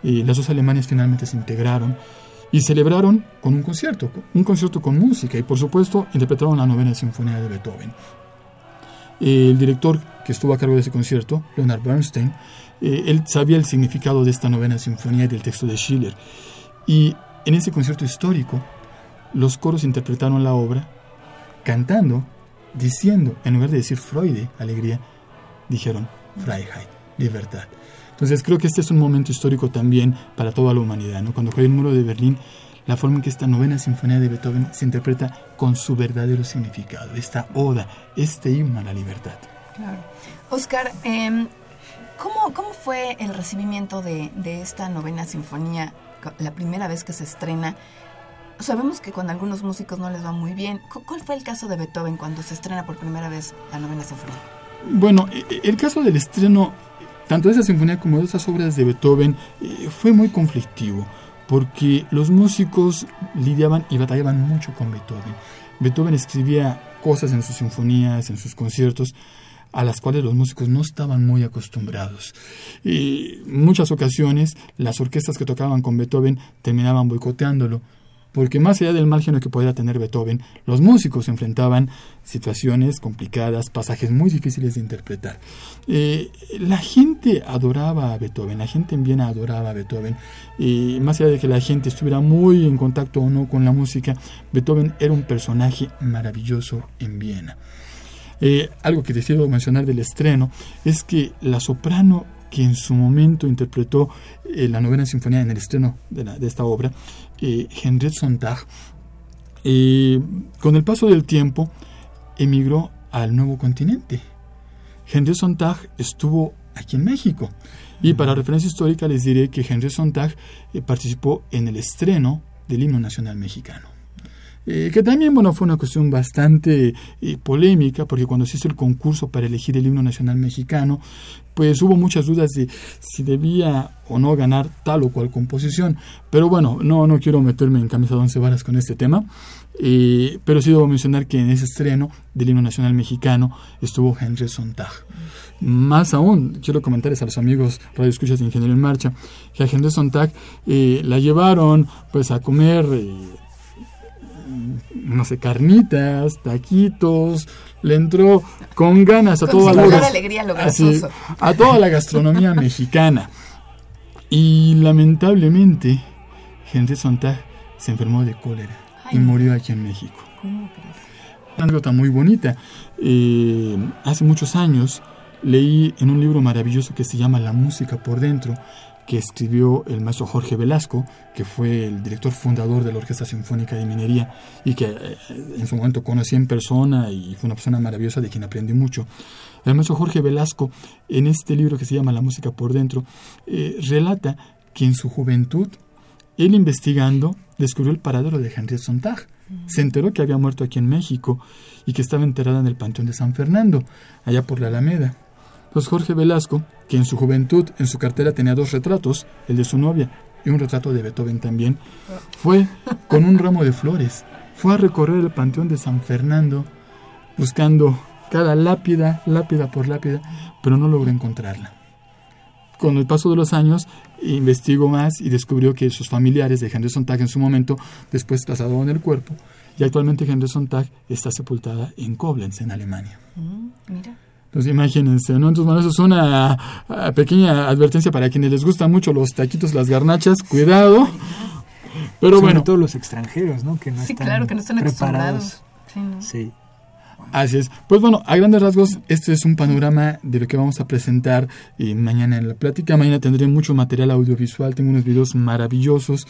Eh, las dos alemanes finalmente se integraron y celebraron con un concierto, un concierto con música y por supuesto interpretaron la novena sinfonía de Beethoven. El director que estuvo a cargo de ese concierto, Leonard Bernstein, eh, él sabía el significado de esta novena sinfonía y del texto de Schiller. Y en ese concierto histórico, los coros interpretaron la obra cantando, diciendo, en lugar de decir Freude, alegría, dijeron Freiheit, libertad. Entonces creo que este es un momento histórico también para toda la humanidad. ¿no? Cuando cae el muro de Berlín, la forma en que esta novena sinfonía de Beethoven se interpreta con su verdadero significado, esta oda, este himno a la libertad. Claro. Oscar, em, ¿cómo, ¿cómo, fue el recibimiento de, de esta novena sinfonía la primera vez que se estrena? Sabemos que con algunos músicos no les va muy bien. ¿Cuál fue el caso de Beethoven cuando se estrena por primera vez la novena sinfonía? Bueno, e, e, el caso del estreno, tanto de esa sinfonía como de esas obras de Beethoven, eh, fue muy conflictivo, porque los músicos lidiaban y batallaban mucho con Beethoven. Beethoven escribía cosas en sus sinfonías, en sus conciertos, a las cuales los músicos no estaban muy acostumbrados. Y muchas ocasiones las orquestas que tocaban con Beethoven terminaban boicoteándolo porque más allá del margen que podía tener Beethoven, los músicos enfrentaban situaciones complicadas, pasajes muy difíciles de interpretar. Eh, la gente adoraba a Beethoven, la gente en Viena adoraba a Beethoven, y más allá de que la gente estuviera muy en contacto o no con la música, Beethoven era un personaje maravilloso en Viena. Eh, algo que decido mencionar del estreno es que la soprano que en su momento interpretó eh, la novena sinfonía en el estreno de, esta obra, eh, Henriette Sontag, eh, con el paso del tiempo emigró al nuevo continente. Henriette Sontag estuvo aquí en México. Y para referencia histórica les diré que Henriette Sontag participó en el estreno del himno nacional mexicano. Eh, que también bueno, fue una cuestión bastante eh, polémica, porque cuando se hizo el concurso para elegir el himno nacional mexicano, pues hubo muchas dudas de si debía o no ganar tal o cual composición. Pero bueno, no, no quiero meterme en camisa de once varas con este tema. Eh, pero sí debo mencionar que en ese estreno del himno nacional mexicano estuvo Henry Sontag. Más aún, quiero comentarles a los amigos Radio Escuchas de Ingeniería en Marcha que a Henry Sontag la llevaron pues a comer no sé, carnitas, taquitos, le entró con ganas a toda la, alegría, a toda la gastronomía mexicana. Y lamentablemente, Henry Sontag se enfermó de cólera y murió aquí en México. Una anécdota muy bonita. Eh, hace muchos años leí en un libro maravilloso que se llama La música por dentro, que escribió el maestro Jorge Velasco, que fue el director fundador de la Orquesta Sinfónica de Minería y que eh, en su momento conocí en persona y fue una persona maravillosa de quien aprendí mucho. El maestro Jorge Velasco, en este libro que se llama La música por dentro, eh, relata que en su juventud, él investigando, descubrió el paradero de Henriette Sontag. Se enteró que había muerto aquí en México y que estaba enterrada en el Panteón de San Fernando, allá por la Alameda. Jorge Velasco, que en su juventud en su cartera tenía dos retratos, el de su novia y un retrato de Beethoven también, fue con un ramo de flores, fue a recorrer el panteón de San Fernando buscando cada lápida, lápida por lápida, pero no logró encontrarla. Con el paso de los años, investigó más y descubrió que sus familiares de Henry Sontag en su momento después trasladaron el cuerpo y actualmente Henry Sontag está sepultada en Koblenz, en Alemania. Mm, mira. Entonces imagínense, ¿no? Entonces, bueno, eso es una pequeña advertencia para quienes les gustan mucho los taquitos, las garnachas, cuidado. Pero Sobre bueno. todos los extranjeros, ¿no? Que no sí, están claro, que no están preparados. Sí, sí. Así es. Pues bueno, a grandes rasgos, este es un panorama de lo que vamos a presentar eh, mañana en la plática. Mañana tendré mucho material audiovisual, tengo unos videos maravillosos,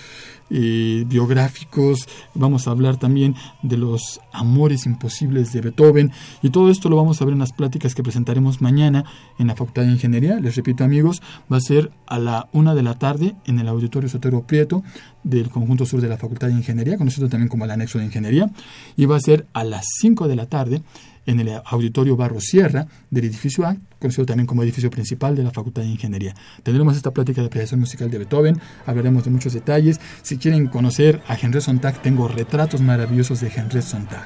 eh, biográficos. Vamos a hablar también de los amores imposibles de Beethoven y todo esto lo vamos a ver en las pláticas que presentaremos mañana en la Facultad de Ingeniería. Les repito, amigos, va a ser a la una de la tarde en el Auditorio Sotero Prieto del Conjunto Sur de la Facultad de Ingeniería, conocido también como el Anexo de Ingeniería, y va a ser a las 5 de la tarde en el Auditorio Barro Sierra del edificio A, conocido también como edificio principal de la Facultad de Ingeniería. Tendremos esta plática de apreciación musical de Beethoven, hablaremos de muchos detalles. Si quieren conocer a Henry Sontag, tengo retratos maravillosos de Henry Sontag.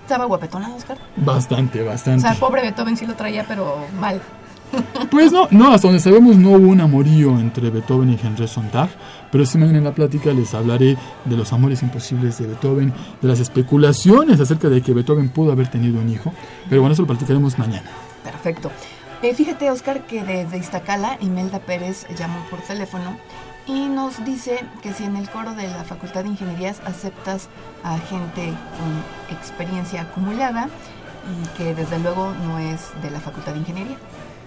¿Estaba guapetona, Oscar? Bastante, bastante. O sea, pobre Beethoven sí lo traía, pero mal. Pues no, no, hasta donde sabemos no hubo un amorío entre Beethoven y Henry Sontag, pero sí mañana en la plática les hablaré de los amores imposibles de Beethoven, de las especulaciones acerca de que Beethoven pudo haber tenido un hijo, pero bueno, eso lo platicaremos mañana. Perfecto. Eh, fíjate, Oscar, que desde Iztacala, Imelda Pérez llamó por teléfono y nos dice que si en el coro de la Facultad de Ingenierías aceptas a gente con experiencia acumulada y que desde luego no es de la Facultad de Ingeniería.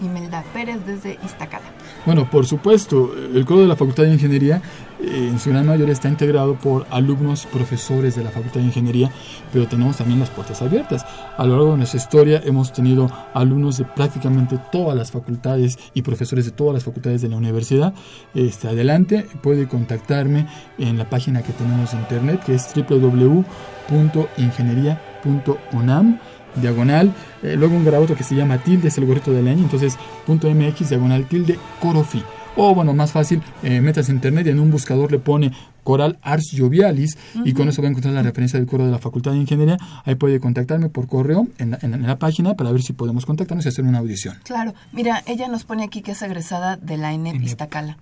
Imelda Pérez desde Iztacala. Bueno, por supuesto, el coro de la Facultad de Ingeniería eh, en su gran mayoría está integrado por alumnos, profesores de la Facultad de Ingeniería, pero tenemos también las puertas abiertas. A lo largo de nuestra historia hemos tenido alumnos de prácticamente todas las facultades y profesores de todas las facultades de la universidad. Este, adelante, puede contactarme en la página que tenemos en internet, que es www.ingeniería.unam diagonal, eh, luego un grabado que se llama tilde, es el gorrito del año, entonces punto mx diagonal tilde corofi. O bueno, más fácil, eh, metas internet y en un buscador le pone Coral Ars Jovialis y con eso va a encontrar la referencia del coro de la Facultad de Ingeniería. Ahí puede contactarme por correo en la, en la página para ver si podemos contactarnos y hacer una audición. Claro, mira, ella nos pone aquí que es egresada de la ENEP Iztacala.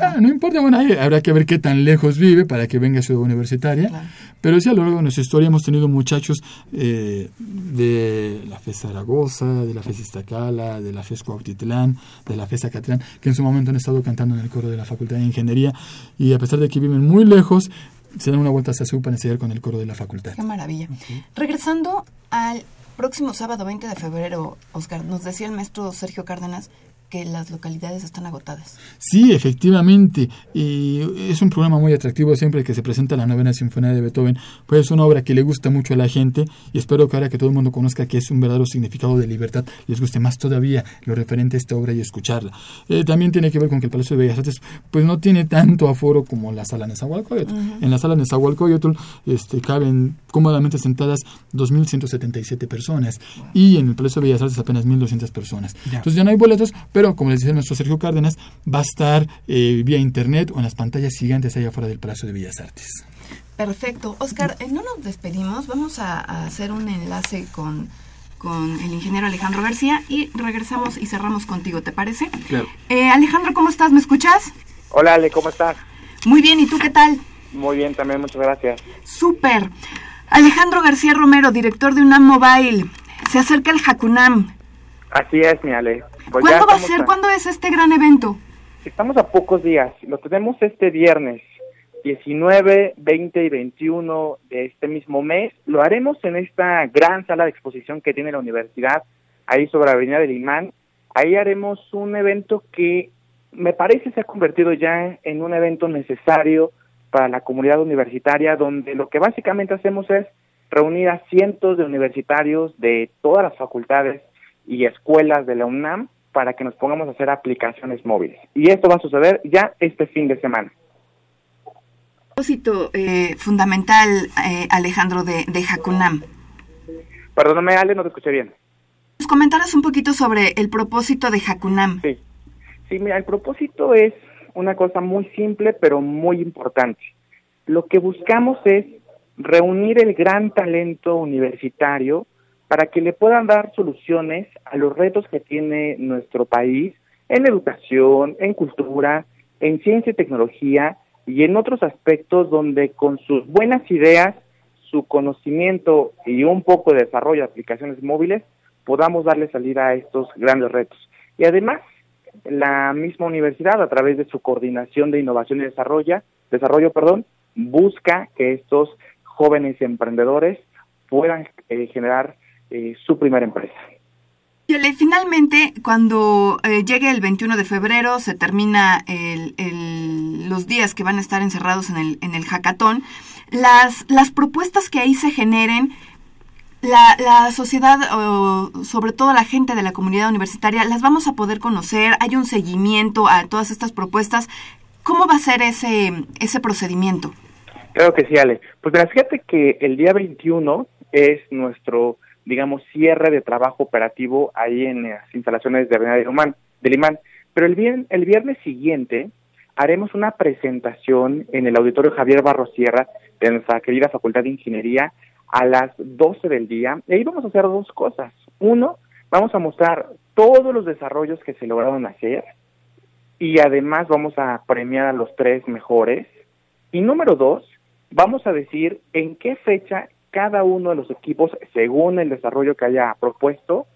Ah, no importa, bueno, ahí habrá que ver qué tan lejos vive para que venga a Ciudad Universitaria. Claro. Pero sí, a lo largo de nuestra historia hemos tenido muchachos eh, de la FES Zaragoza, de la FES Iztacala, de la FES Cuautitlán, de la FES Acatlán, que en su momento han estado cantando en el coro de la Facultad de Ingeniería y a pesar de que viven muy lejos, se dan una vuelta hacia su para ensayar con el coro de la facultad. Qué maravilla. Regresando al próximo sábado 20 de febrero, Oscar, nos decía el maestro Sergio Cárdenas que las localidades están agotadas. Sí, efectivamente. Y es un programa muy atractivo siempre que se presenta la novena sinfonía de Beethoven. Pues es una obra que le gusta mucho a la gente y espero que ahora que todo el mundo conozca que es un verdadero significado de libertad, les guste más todavía lo referente a esta obra y escucharla. Eh, también tiene que ver con que el Palacio de Bellas Artes pues no tiene tanto aforo como la sala Nezahualcóyotl. En la sala Nezahualcóyotl este, caben cómodamente sentadas 2.177 personas y en el Palacio de Bellas Artes apenas 1.200 personas. Ya. Entonces ya no hay boletos, pero como les decía nuestro Sergio Cárdenas, va a estar eh, vía internet o en las pantallas gigantes allá afuera del Palacio de Bellas Artes. Perfecto. Oscar, eh, no nos despedimos. Vamos a, a hacer un enlace con, con el ingeniero Alejandro García y regresamos y cerramos contigo, ¿te parece? Claro. Eh, Alejandro, ¿cómo estás? ¿Me escuchas? Hola Ale, ¿cómo estás? Muy bien, ¿y tú qué tal? Muy bien, también muchas gracias. Súper. Alejandro García Romero, director de UNAM Mobile. Se acerca el Jacunam. Así es, mi Ale. Pues ¿Cuándo va a ser? ¿Cuándo es este gran evento? Estamos a pocos días. Lo tenemos este viernes, 19, 20 y 21 de este mismo mes. Lo haremos en esta gran sala de exposición que tiene la universidad, ahí sobre la Avenida del Imán. Ahí haremos un evento que me parece se ha convertido ya en un evento necesario para la comunidad universitaria, donde lo que básicamente hacemos es reunir a cientos de universitarios de todas las facultades y escuelas de la UNAM para que nos pongamos a hacer aplicaciones móviles. Y esto va a suceder ya este fin de semana. Propósito eh, fundamental, eh, Alejandro, de, de Jacunam. Perdóname, Ale, no te escuché bien. ¿Nos comentarás un poquito sobre el propósito de Jacunam? Sí. Sí, mira, el propósito es una cosa muy simple, pero muy importante. Lo que buscamos es reunir el gran talento universitario para que le puedan dar soluciones a los retos que tiene nuestro país en educación, en cultura, en ciencia y tecnología y en otros aspectos donde con sus buenas ideas, su conocimiento y un poco de desarrollo de aplicaciones móviles podamos darle salida a estos grandes retos. Y además, la misma universidad, a través de su coordinación de innovación y desarrollo, desarrollo perdón, busca que estos jóvenes emprendedores puedan eh, generar eh, su primera empresa. Y finalmente, cuando eh, llegue el 21 de febrero, se termina el, el- los días que van a estar encerrados en el, en el hackathon, las, las propuestas que ahí se generen, la, la sociedad, o sobre todo la gente de la comunidad universitaria, las vamos a poder conocer, hay un seguimiento a todas estas propuestas. ¿Cómo va a ser ese, ese procedimiento? Claro que sí, Ale. Pues mira, fíjate que el día 21 es nuestro, digamos, cierre de trabajo operativo ahí en las instalaciones de Avenida del Imán. Pero el, bien, el viernes siguiente haremos una presentación en el auditorio Javier Barros Sierra de nuestra querida Facultad de Ingeniería a las 12 del día. Y ahí vamos a hacer dos cosas. Uno, vamos a mostrar todos los desarrollos que se lograron hacer y además vamos a premiar a los tres mejores. Y número dos, vamos a decir en qué fecha cada uno de los equipos, según el desarrollo que haya propuesto,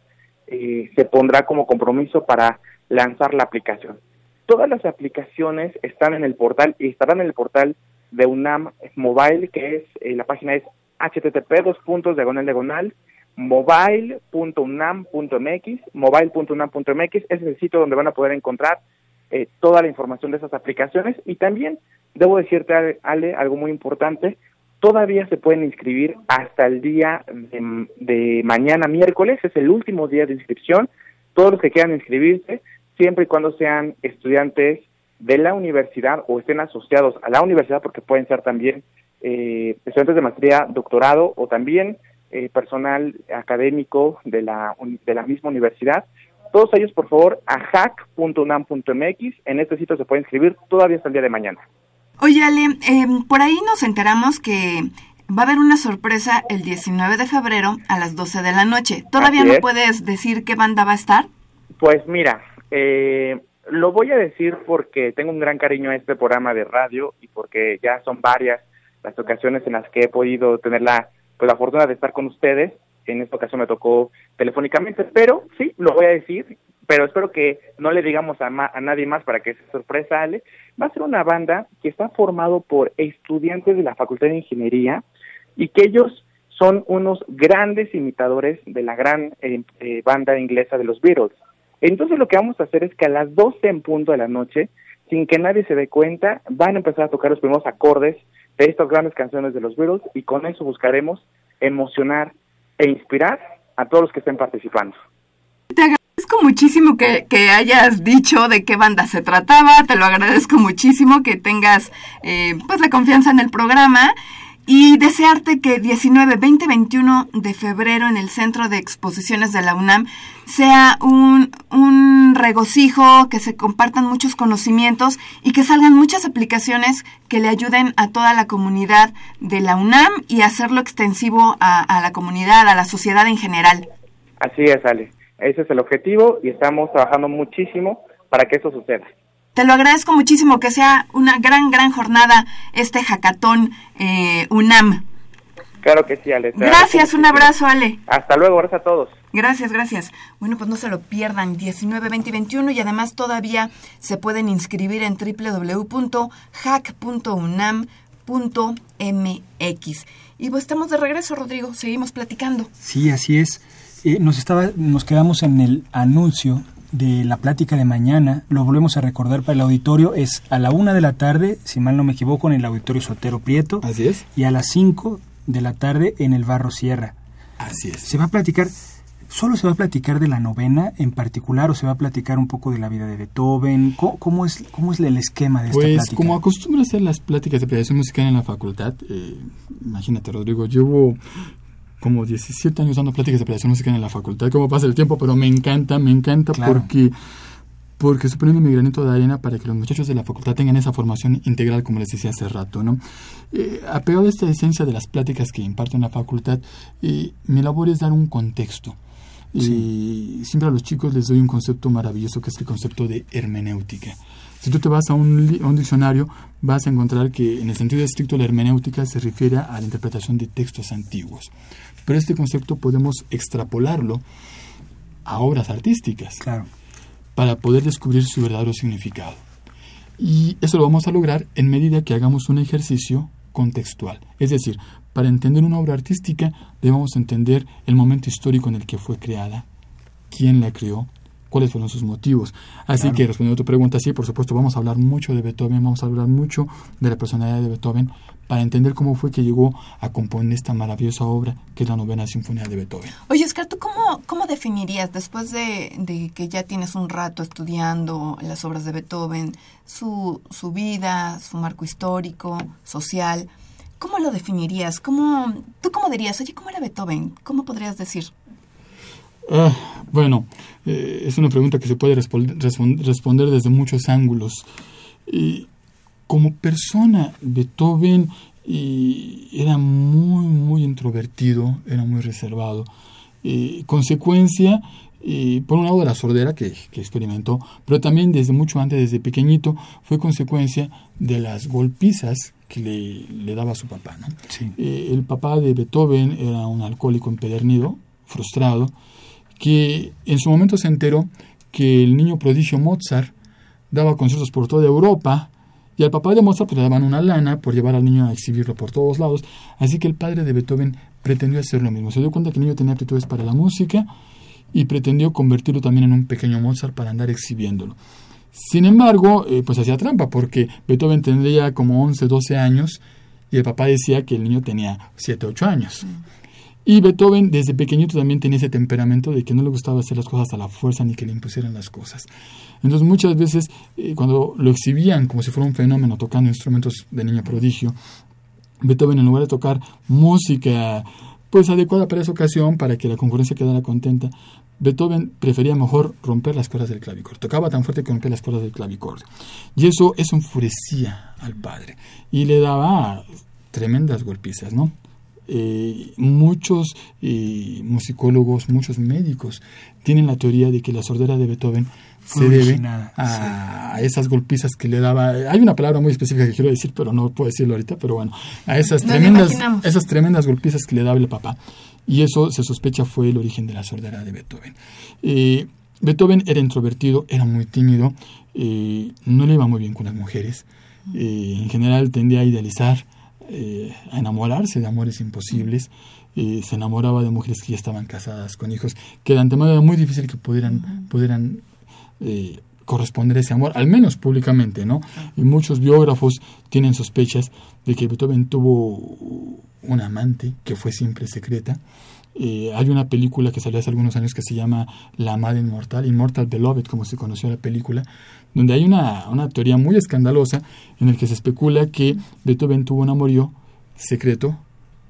eh, se pondrá como compromiso para lanzar la aplicación. Todas las aplicaciones están en el portal y estarán en el portal de UNAM Mobile, que es, eh, la página es http dos puntos diagonal diagonal mobile.unam.mx, mobile.unam.mx, es el sitio donde van a poder encontrar eh, toda la información de esas aplicaciones y también debo decirte, Ale, algo muy importante, todavía se pueden inscribir hasta el día de, mañana miércoles, es el último día de inscripción, todos los que quieran inscribirse, siempre y cuando sean estudiantes de la universidad o estén asociados a la universidad, porque pueden ser también eh, estudiantes de maestría, doctorado o también eh, personal académico de la, de la misma universidad. Todos ellos, por favor, a hack.unam.mx. En este sitio se puede inscribir todavía hasta el día de mañana. Oye, Ale, em, por ahí nos enteramos que va a haber una sorpresa el 19 de febrero a las 12 de la noche. ¿Todavía no puedes decir qué banda va a estar? Pues mira, eh, lo voy a decir porque tengo un gran cariño a este programa de radio y porque ya son varias las ocasiones en las que he podido tener la, pues, la fortuna de estar con ustedes. En esta ocasión me tocó telefónicamente, pero sí, lo voy a decir, pero espero que no le digamos a, a nadie más para que se sorpresa, Ale. Va a ser una banda que está formado por estudiantes de la Facultad de Ingeniería y que ellos son unos grandes imitadores de la gran eh, eh, banda inglesa de los Beatles. Entonces lo que vamos a hacer es que a las 12 en punto de la noche, sin que nadie se dé cuenta, van a empezar a tocar los primeros acordes de estas grandes canciones de los Beatles y con eso buscaremos emocionar e inspirar a todos los que estén participando. Agradezco muchísimo que, hayas dicho de qué banda se trataba, te lo agradezco muchísimo que tengas eh, pues la confianza en el programa y desearte que 19, 20, 21 de febrero en el Centro de Exposiciones de la UNAM sea un, un regocijo, que se compartan muchos conocimientos y que salgan muchas aplicaciones que le ayuden a toda la comunidad de la UNAM y hacerlo extensivo a, a la comunidad, a la sociedad en general. Así es, Ale. Ese es el objetivo y estamos trabajando muchísimo para que eso suceda. Te lo agradezco muchísimo, que sea una gran, gran jornada este jacatón eh, UNAM. Claro que sí, Ale. Gracias, un abrazo, Ale. Hasta luego, gracias a todos. Gracias, gracias. Bueno, pues no se lo pierdan, 19, 20 y 21 y además todavía se pueden inscribir en www.hack.unam.mx. Y pues estamos de regreso, Rodrigo, seguimos platicando. Sí, así es. Eh, nos, estaba, nos quedamos en el anuncio de la plática de mañana, lo volvemos a recordar para el auditorio, es a la una de la tarde, si mal no me equivoco, en el auditorio Sotero Prieto. Así es. Y a las cinco de la tarde en el Barro Sierra. Así es. Se va a platicar, solo se va a platicar de la novena en particular o se va a platicar un poco de la vida de Beethoven. ¿Cómo, es, cómo es el esquema de esta pues, plática? Pues como acostumbra hacer las pláticas de creación musical en la facultad, eh, imagínate Rodrigo, llevo como 17 años dando pláticas de apreciación musical en la facultad, cómo pasa el tiempo, pero me encanta, me encanta porque porque estoy poniendo mi granito de arena para que los muchachos de la facultad tengan esa formación integral, como les decía hace rato, ¿no? Eh, apegado a esta esencia de las pláticas que imparto en la facultad, eh, mi labor es dar un contexto. Y siempre a los chicos les doy un concepto maravilloso que es el concepto de hermenéutica. Si tú te vas a un, a un, diccionario, vas a encontrar que en el sentido estricto la hermenéutica se refiere a la interpretación de textos antiguos. Pero este concepto podemos extrapolarlo a obras artísticas claro. para poder descubrir su verdadero significado. Y eso lo vamos a lograr en medida que hagamos un ejercicio contextual. Es decir, para entender una obra artística debemos entender el momento histórico en el que fue creada, quién la creó, cuáles fueron sus motivos. Así que respondiendo a tu pregunta, sí, por supuesto, vamos a hablar mucho de Beethoven, vamos a hablar mucho de la personalidad de Beethoven para entender cómo fue que llegó a componer esta maravillosa obra que es la novena sinfonía de Beethoven. Oye, Oscar, ¿tú cómo, cómo definirías, después de, de, que ya tienes un rato estudiando las obras de Beethoven, su, su vida, su marco histórico, social, ¿cómo lo definirías? ¿Cómo, ¿Tú cómo dirías, oye, cómo era Beethoven? ¿Cómo podrías decir? Ah, bueno, eh, es una pregunta que se puede responder desde muchos ángulos. Y como persona, Beethoven y era muy, muy introvertido, era muy reservado. Y consecuencia, por un lado de la sordera que, que, experimentó, pero también desde mucho antes, desde pequeñito, fue consecuencia de las golpizas que le, le daba su papá. ¿no? Sí. Eh, el papá de Beethoven era un alcohólico empedernido, frustrado, que en su momento se enteró que el niño prodigio Mozart daba conciertos por toda Europa Y al papá de Mozart pues, le daban una lana por llevar al niño a exhibirlo por todos lados. Así que el padre de Beethoven pretendió hacer lo mismo. Se dio cuenta que el niño tenía aptitudes para la música y pretendió convertirlo también en un pequeño Mozart para andar exhibiéndolo. Sin embargo, eh, pues hacía trampa porque Beethoven tendría como 11, 12 años y el papá decía que el niño tenía 7, 8 años. Y Beethoven desde pequeñito también tenía ese temperamento de que no le gustaba hacer las cosas a la fuerza ni que le impusieran las cosas. Entonces muchas veces eh, cuando lo exhibían como si fuera un fenómeno tocando instrumentos de niño prodigio, Beethoven en lugar de tocar música pues adecuada para esa ocasión, para que la concurrencia quedara contenta, Beethoven prefería mejor romper las cuerdas del clavicordio. Tocaba tan fuerte que rompía las cuerdas del clavicordio. Y eso, eso enfurecía al padre y le daba tremendas golpizas, ¿no? Eh, muchos eh, musicólogos, muchos médicos tienen la teoría de que la sordera de Beethoven se debe a, esas golpizas que le daba. Hay una palabra muy específica que quiero decir, pero no puedo decirlo ahorita, pero bueno, a esas tremendas, esas tremendas golpizas que le daba el papá. Y eso se sospecha fue el origen de la sordera de Beethoven. Eh, Beethoven era introvertido, era muy tímido, no le iba muy bien con las mujeres. en general tendía a idealizar eh, a enamorarse de amores imposibles. y se enamoraba de mujeres que ya estaban casadas con hijos, que de antemano era muy difícil que pudieran, pudieran eh, corresponder a ese amor, al menos públicamente, ¿no? Y muchos biógrafos tienen sospechas de que Beethoven tuvo un amante que fue siempre secreta. Eh, hay una película que salió hace algunos años que se llama La Amada Inmortal, Immortal Beloved, como se conoció la película, donde hay una, una teoría muy escandalosa en el que se especula que Beethoven tuvo un amorío secreto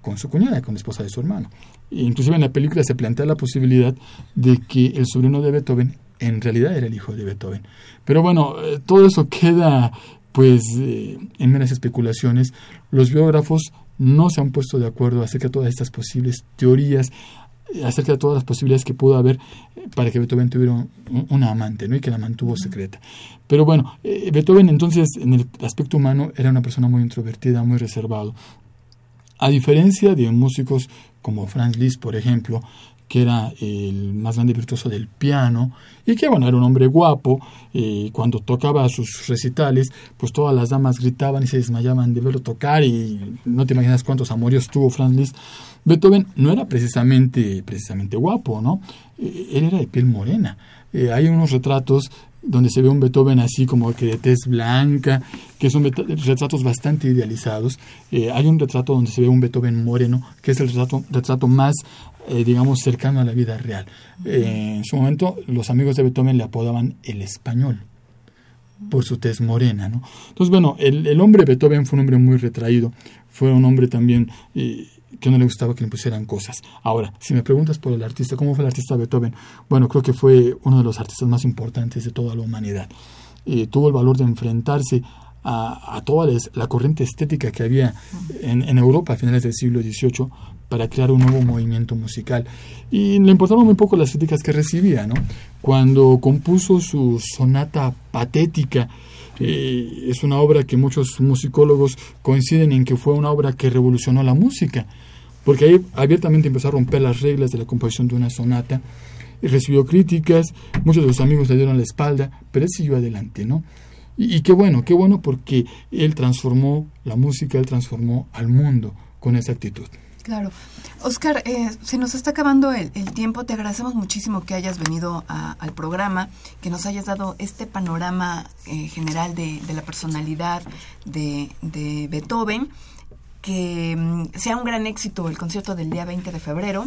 con su cuñada, con la esposa de su hermano. E inclusive en la película se plantea la posibilidad de que el sobrino de Beethoven en realidad era el hijo de Beethoven. Pero bueno, eh, todo eso queda pues eh, en meras especulaciones. Los biógrafos no se han puesto de acuerdo acerca de todas estas posibles teorías acerca de todas las posibilidades que pudo haber eh, para que Beethoven tuviera una amante, ¿no? Y que la mantuvo secreta. Pero bueno, eh, Beethoven entonces en el aspecto humano era una persona muy introvertida, muy reservado. A diferencia de músicos como Franz Liszt, por ejemplo, que era el más grande virtuoso del piano y que bueno era un hombre guapo y cuando tocaba sus recitales pues todas las damas gritaban y se desmayaban de verlo tocar y no te imaginas cuántos amorios tuvo Franz Liszt. Beethoven no era precisamente precisamente guapo no eh, él era de piel morena eh, hay unos retratos donde se ve un Beethoven así como que de tez blanca, que son retratos bastante idealizados. Eh, hay un retrato donde se ve un Beethoven moreno, que es el retrato, retrato más eh, digamos, cercano a la vida real. En su momento, los amigos de Beethoven le apodaban el español por su tez morena, ¿no? Entonces, bueno, el, el hombre Beethoven fue un hombre muy retraído, fue un hombre también que no le gustaba que le pusieran cosas. Ahora, si me preguntas por el artista, ¿cómo fue el artista Beethoven? Bueno, creo que fue uno de los artistas más importantes de toda la humanidad. tuvo el valor de enfrentarse a, toda la corriente estética que había en, Europa a finales del siglo XVIII para crear un nuevo movimiento musical. Y le importaban muy poco las críticas que recibía, ¿no? Cuando compuso su sonata patética, eh, es una obra que muchos musicólogos coinciden en que fue una obra que revolucionó la música, porque ahí abiertamente empezó a romper las reglas de la composición de una sonata, y recibió críticas, muchos de sus amigos le dieron la espalda, pero él siguió adelante, ¿no? Y, y qué bueno, qué bueno porque él transformó la música, él transformó al mundo con esa actitud. Claro. Oscar, eh, se nos está acabando el, tiempo. Te agradecemos muchísimo que hayas venido al programa, que nos hayas dado este panorama eh, general de, la personalidad de, de Beethoven. Que mm, sea un gran éxito el concierto del día 20 de febrero.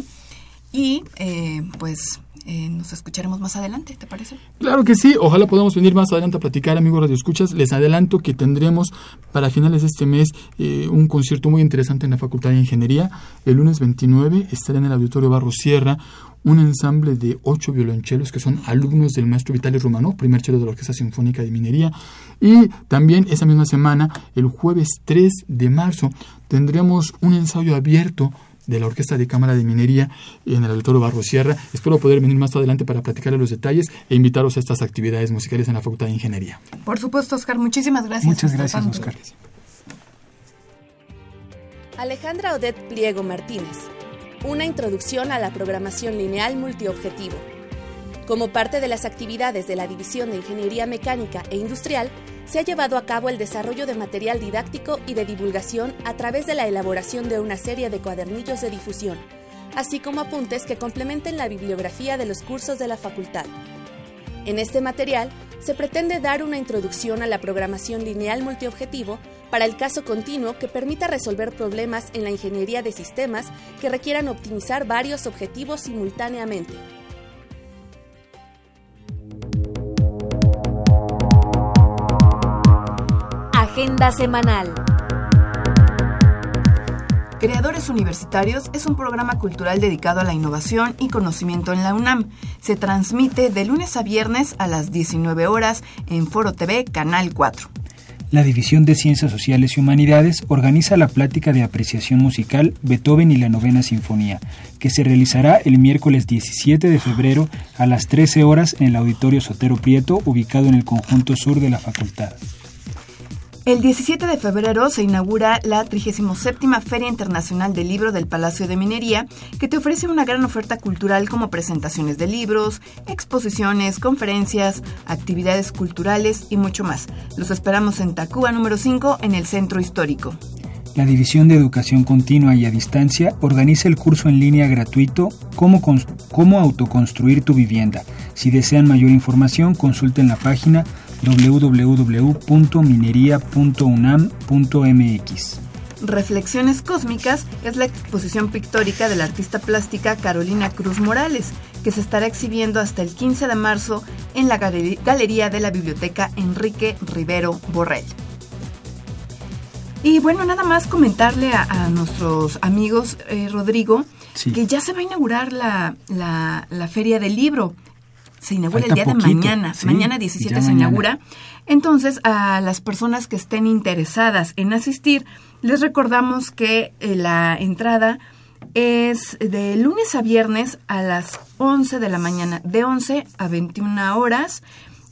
Y eh, pues eh, nos escucharemos más adelante, ¿te parece? Claro que sí, ojalá podamos venir más adelante a platicar, amigos Radio Escuchas. Les adelanto que tendremos para finales de este mes eh, un concierto muy interesante en la Facultad de Ingeniería. El lunes 29 estará en el Auditorio Barro Sierra un ensamble de ocho violonchelos que son alumnos del maestro Vitaly Romano, primer chelo de la Orquesta Sinfónica de Minería. Y también esa misma semana, el jueves 3 de marzo, tendremos un ensayo abierto de la Orquesta de Cámara de Minería en el Auditorio Barro Sierra. Espero poder venir más adelante para platicarle los detalles e invitaros a estas actividades musicales en la Facultad de Ingeniería. Por supuesto, Oscar. Muchísimas gracias. Muchas gracias, Oscar. Alejandra Odette Pliego Martínez. Una introducción a la programación lineal multiobjetivo Como parte de las actividades de la División de Ingeniería Mecánica e Industrial, se ha llevado a cabo el desarrollo de material didáctico y de divulgación a través de la elaboración de una serie de cuadernillos de difusión, así como apuntes que complementen la bibliografía de los cursos de la facultad. En este material se pretende dar una introducción a la programación lineal multiobjetivo para el caso continuo que permita resolver problemas en la ingeniería de sistemas que requieran optimizar varios objetivos simultáneamente. Agenda semanal. Creadores Universitarios es un programa cultural dedicado a la innovación y conocimiento en la UNAM. Se transmite de lunes a viernes a las 19 horas en Foro TV, Canal 4. La División de Ciencias Sociales y Humanidades organiza la plática de apreciación musical Beethoven y la Novena Sinfonía, que se realizará el miércoles 17 de febrero a las 13 horas en el Auditorio Sotero Prieto, ubicado en el conjunto sur de la facultad. El 17 de febrero se inaugura la 37 Feria Internacional del Libro del Palacio de Minería, que te ofrece una gran oferta cultural como presentaciones de libros, exposiciones, conferencias, actividades culturales y mucho más. Los esperamos en Tacuba número 5 en el Centro Histórico. La División de Educación Continua y a Distancia organiza el curso en línea gratuito Cómo, cómo autoconstruir tu vivienda. Si desean mayor información, consulten la página www.minería.unam.mx. Reflexiones Cósmicas es la exposición pictórica de la artista plástica Carolina Cruz Morales, que se estará exhibiendo hasta el 15 de marzo en la Galería de la Biblioteca Enrique Rivero Borrell. Y bueno, nada más comentarle a, nuestros amigos, eh, Rodrigo, que ya se va a inaugurar la, la Feria del Libro se inaugura el día de mañana. mañana 17 se inaugura. Entonces, a las personas que estén interesadas en asistir, les recordamos que eh, la entrada es de lunes a viernes a las 11 de la mañana, de 11 a 21 horas,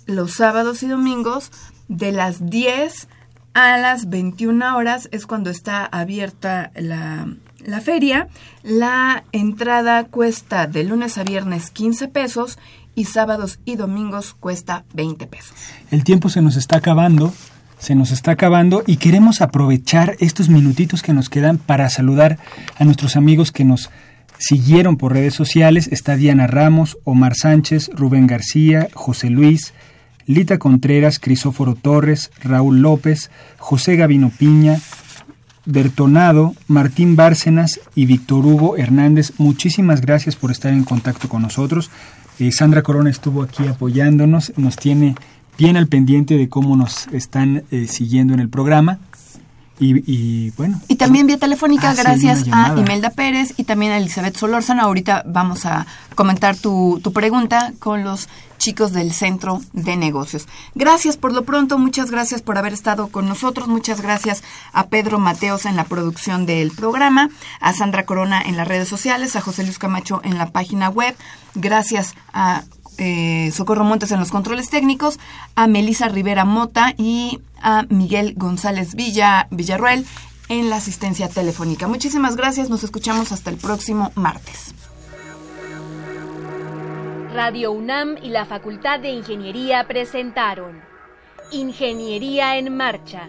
los sábados y domingos de las 10 a las 21 horas es cuando está abierta la, la feria. La entrada cuesta de lunes a viernes 15 pesos y sábados y domingos cuesta 20 pesos. El tiempo se nos está acabando, se nos está acabando y queremos aprovechar estos minutitos que nos quedan para saludar a nuestros amigos que nos siguieron por redes sociales. Está Diana Ramos, Omar Sánchez, Rubén García, José Luis, Lita Contreras, Crisóforo Torres, Raúl López, José Gavino Piña, Bertonado, Martín Bárcenas y Víctor Hugo Hernández. Muchísimas gracias por estar en contacto con nosotros. Eh, Sandra Corona estuvo aquí apoyándonos, nos tiene bien al pendiente de cómo nos están eh, siguiendo en el programa. Y, bueno. Y también vía telefónica, ah, gracias a Imelda Pérez y también a Elizabeth Solórzano. Ahorita vamos a comentar tu, tu pregunta con los chicos del Centro de Negocios. Gracias por lo pronto, muchas gracias por haber estado con nosotros, muchas gracias a Pedro Mateos en la producción del programa, a Sandra Corona en las redes sociales, a José Luis Camacho en la página web, gracias a eh, Socorro Montes en los controles técnicos, a Melisa Rivera Mota y a Miguel González Villa, Villarruel en la asistencia telefónica. Muchísimas gracias, nos escuchamos hasta el próximo martes. Radio UNAM y la Facultad de Ingeniería presentaron Ingeniería en Marcha.